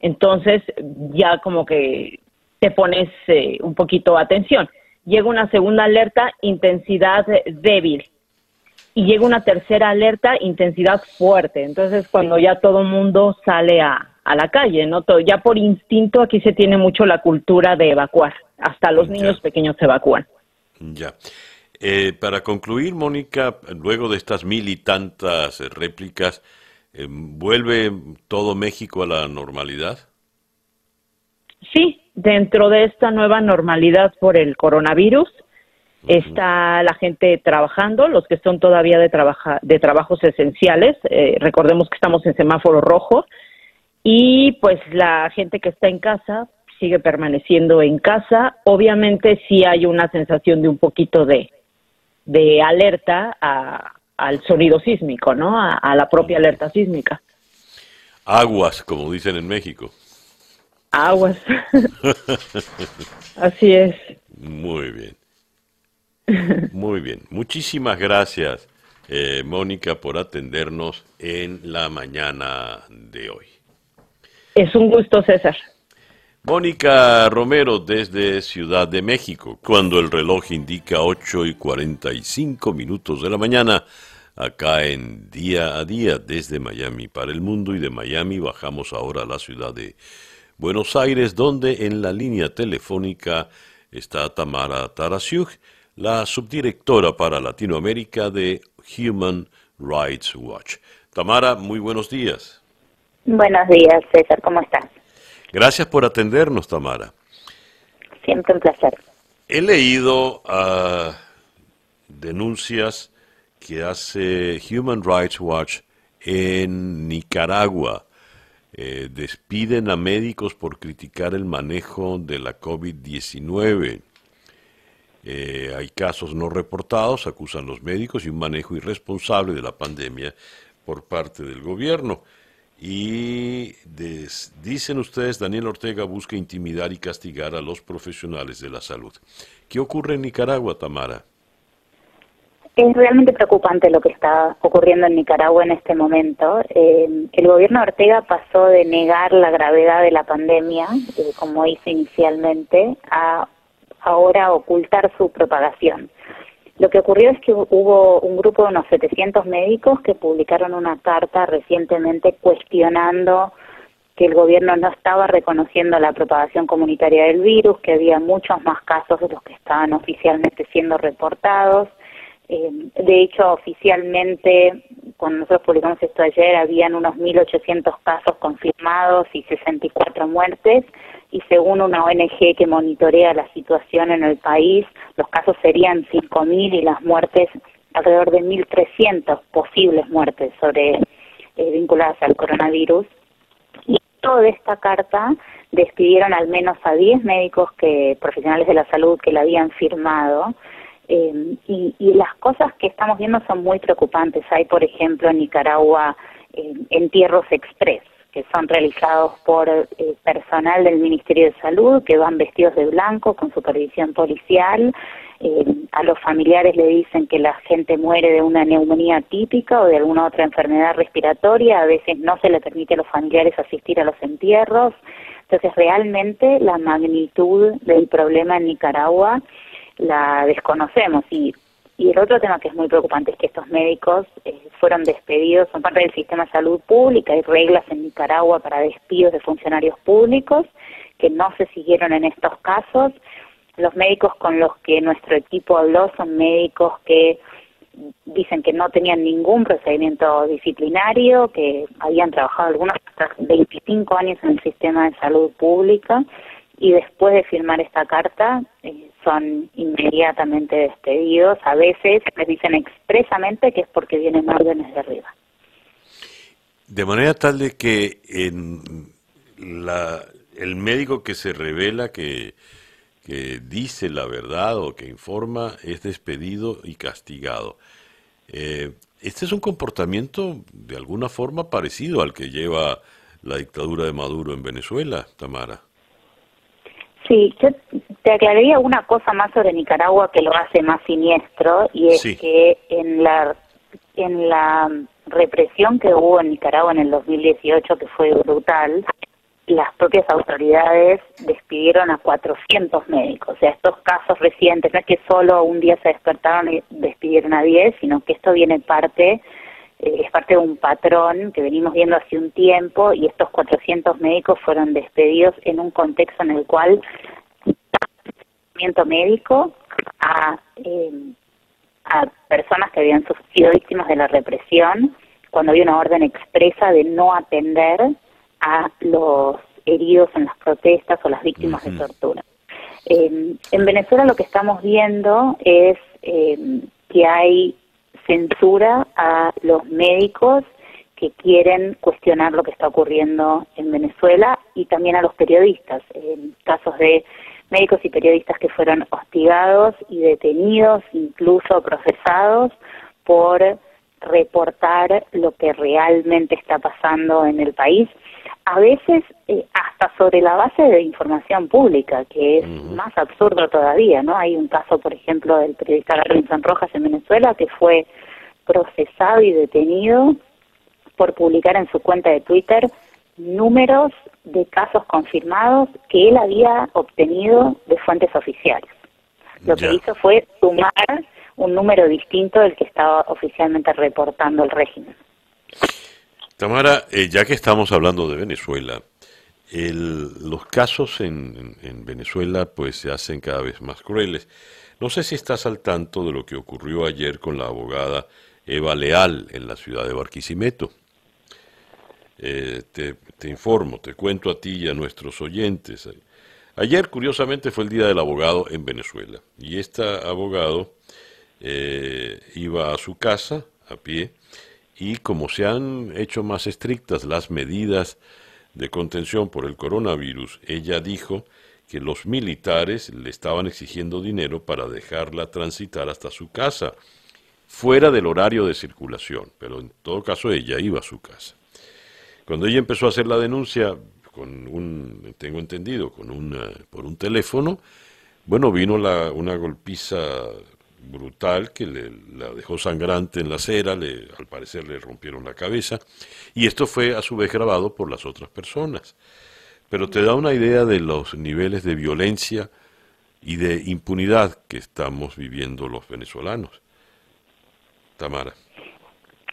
Entonces ya como que te pones eh, un poquito atención. Llega una segunda alerta, intensidad débil. Y llega una tercera alerta, intensidad fuerte. Entonces cuando ya todo mundo sale a, a la calle, ¿no? ya por instinto aquí se tiene mucho la cultura de evacuar, hasta los niños pequeños se evacúan. Ya. Eh, para concluir, Mónica, luego de estas mil y tantas réplicas, eh, ¿vuelve todo México a la normalidad? Sí, dentro de esta nueva normalidad por el coronavirus, está la gente trabajando, los que son todavía de, trabaja, de trabajos esenciales. Eh, recordemos que estamos en semáforo rojo y pues la gente que está en casa sigue permaneciendo en casa. Obviamente sí hay una sensación de un poquito de, de alerta al sonido sísmico, ¿no? A, la propia alerta sísmica. Aguas, como dicen en México. Aguas. *laughs* Así es. Muy bien. Muy bien, muchísimas gracias, eh, Mónica, por atendernos en la mañana de hoy. Es un gusto, César. Mónica Romero desde Ciudad de México, cuando el reloj indica 8 y 45 minutos de la mañana, acá en día a día desde Miami para el mundo y de Miami bajamos ahora a la ciudad de Buenos Aires, donde en la línea telefónica está Tamara Tarasiuk, la subdirectora para Latinoamérica de Human Rights Watch. Tamara, muy buenos días. Buenos días, César, ¿cómo estás? Gracias por atendernos, Tamara. Siempre un placer. He leído uh, denuncias que hace Human Rights Watch en Nicaragua. Eh, despiden a médicos por criticar el manejo de la COVID-19. Eh, hay casos no reportados, acusan los médicos y un manejo irresponsable de la pandemia por parte del gobierno. Y dicen ustedes, Daniel Ortega busca intimidar y castigar a los profesionales de la salud. ¿Qué ocurre en Nicaragua, Tamara? Es realmente preocupante lo que está ocurriendo en Nicaragua en este momento. Eh, el gobierno Ortega pasó de negar la gravedad de la pandemia, eh, como hizo inicialmente, a ahora ocultar su propagación. Lo que ocurrió es que hubo un grupo de unos 700 médicos que publicaron una carta recientemente cuestionando que el gobierno no estaba reconociendo la propagación comunitaria del virus, que había muchos más casos de los que estaban oficialmente siendo reportados. Eh, de hecho, oficialmente, cuando nosotros publicamos esto ayer, habían unos 1.800 casos confirmados y 64 muertes y según una ONG que monitorea la situación en el país, los casos serían 5.000 y las muertes alrededor de 1.300 posibles muertes sobre eh, vinculadas al coronavirus. Y toda esta carta despidieron al menos a 10 médicos que profesionales de la salud que la habían firmado. Eh, y, las cosas que estamos viendo son muy preocupantes. Hay, por ejemplo, en Nicaragua entierros express que son realizados por eh, personal del Ministerio de Salud, que van vestidos de blanco con supervisión policial. Eh, a los familiares le dicen que la gente muere de una neumonía típica o de alguna otra enfermedad respiratoria. A veces no se le permite a los familiares asistir a los entierros. Entonces, realmente la magnitud del problema en Nicaragua la desconocemos y y el otro tema que es muy preocupante es que estos médicos eh, fueron despedidos, son parte del sistema de salud pública, hay reglas en Nicaragua para despidos de funcionarios públicos que no se siguieron en estos casos. Los médicos con los que nuestro equipo habló son médicos que dicen que no tenían ningún procedimiento disciplinario, que habían trabajado algunos hasta 25 años en el sistema de salud pública y después de firmar esta carta eh, son inmediatamente despedidos. A veces les dicen expresamente que es porque vienen órdenes de arriba. De manera tal de que en la, el médico que se revela que, dice la verdad o que informa es despedido y castigado. Eh, este es un comportamiento de alguna forma parecido al que lleva la dictadura de Maduro en Venezuela, Tamara. Sí, yo te aclararía una cosa más sobre Nicaragua que lo hace más siniestro y es que en la en la represión que hubo en Nicaragua en el 2018 que fue brutal, las propias autoridades despidieron a 400 médicos. O sea, estos casos recientes, no es que solo un día se despertaron y despidieron a 10, sino que esto viene parte eh, es parte de un patrón que venimos viendo hace un tiempo y estos 400 médicos fueron despedidos en un contexto en el cual médico a, eh, a personas que habían sido víctimas de la represión cuando había una orden expresa de no atender a los heridos en las protestas o las víctimas de tortura. Eh, en Venezuela lo que estamos viendo es que hay censura a los médicos que quieren cuestionar lo que está ocurriendo en Venezuela y también a los periodistas. En casos de médicos y periodistas que fueron hostigados y detenidos, incluso procesados, por reportar lo que realmente está pasando en el país. A veces eh, hasta sobre la base de información pública, que es más absurdo todavía, ¿no? Hay un caso, por ejemplo, del periodista Garrison Rojas en Venezuela que fue procesado y detenido por publicar en su cuenta de Twitter números de casos confirmados que él había obtenido de fuentes oficiales. Lo que hizo fue sumar un número distinto del que estaba oficialmente reportando el régimen. Tamara, eh, ya que estamos hablando de Venezuela, los casos en, Venezuela pues se hacen cada vez más crueles. No sé si estás al tanto de lo que ocurrió ayer con la abogada Eva Leal en la ciudad de Barquisimeto. Eh, te, informo, te cuento a ti y a nuestros oyentes. Ayer, curiosamente, fue el Día del Abogado en Venezuela y este abogado eh, iba a su casa a pie y como se han hecho más estrictas las medidas de contención por el coronavirus, ella dijo que los militares le estaban exigiendo dinero para dejarla transitar hasta su casa, fuera del horario de circulación, pero en todo caso ella iba a su casa. Cuando ella empezó a hacer la denuncia, con un, tengo entendido, con una, por un teléfono, bueno, vino la, una golpiza brutal que le, la dejó sangrante en la acera, le, al parecer le rompieron la cabeza, y esto fue a su vez grabado por las otras personas. Pero te da una idea de los niveles de violencia y de impunidad que estamos viviendo los venezolanos. Tamara.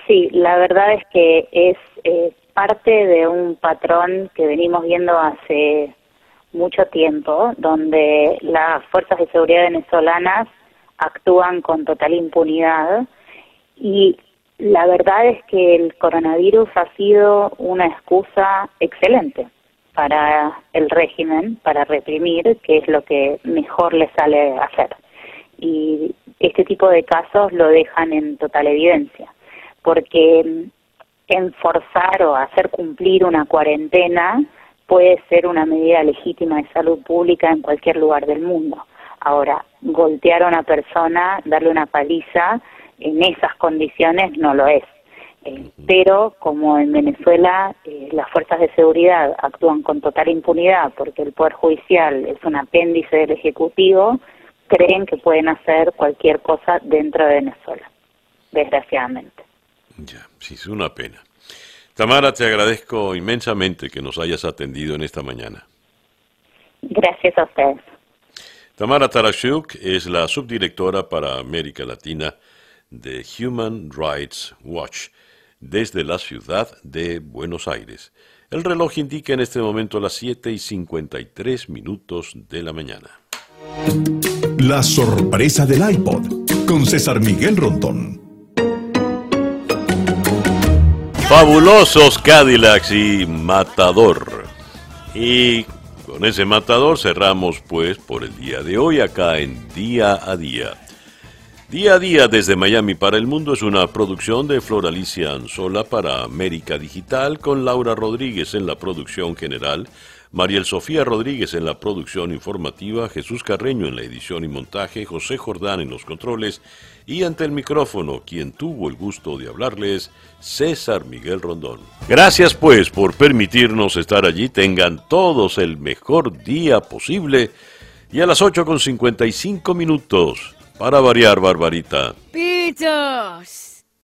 Sí, la verdad es que es eh, parte de un patrón que venimos viendo hace mucho tiempo, donde las fuerzas de seguridad venezolanas actúan con total impunidad y la verdad es que el coronavirus ha sido una excusa excelente para el régimen, para reprimir, que es lo que mejor le sale hacer. Y este tipo de casos lo dejan en total evidencia, porque enforzar o hacer cumplir una cuarentena puede ser una medida legítima de salud pública en cualquier lugar del mundo. Ahora, golpear a una persona, darle una paliza, en esas condiciones no lo es. Eh, pero como en Venezuela eh, las fuerzas de seguridad actúan con total impunidad porque el Poder Judicial es un apéndice del Ejecutivo, creen que pueden hacer cualquier cosa dentro de Venezuela, desgraciadamente. Ya, sí, es una pena. Tamara, te agradezco inmensamente que nos hayas atendido en esta mañana. Gracias a ustedes. Tamara Tarashuk es la subdirectora para América Latina de Human Rights Watch desde la ciudad de Buenos Aires. El reloj indica en este momento las 7 y 53 minutos de la mañana. La sorpresa del iPod con César Miguel Rondón. Fabulosos Cadillacs y Matador. Y con ese matador cerramos pues por el día de hoy acá en Día a Día. Día a Día desde Miami para el Mundo es una producción de Floralicia Anzola para América Digital con Laura Rodríguez en la producción general, Mariel Sofía Rodríguez en la producción informativa, Jesús Carreño en la edición y montaje, José Jordán en los controles y ante el micrófono, quien tuvo el gusto de hablarles, César Miguel Rondón. Gracias pues por permitirnos estar allí, tengan todos el mejor día posible y a las 8 con 55 minutos, para variar, Barbarita. Pichos.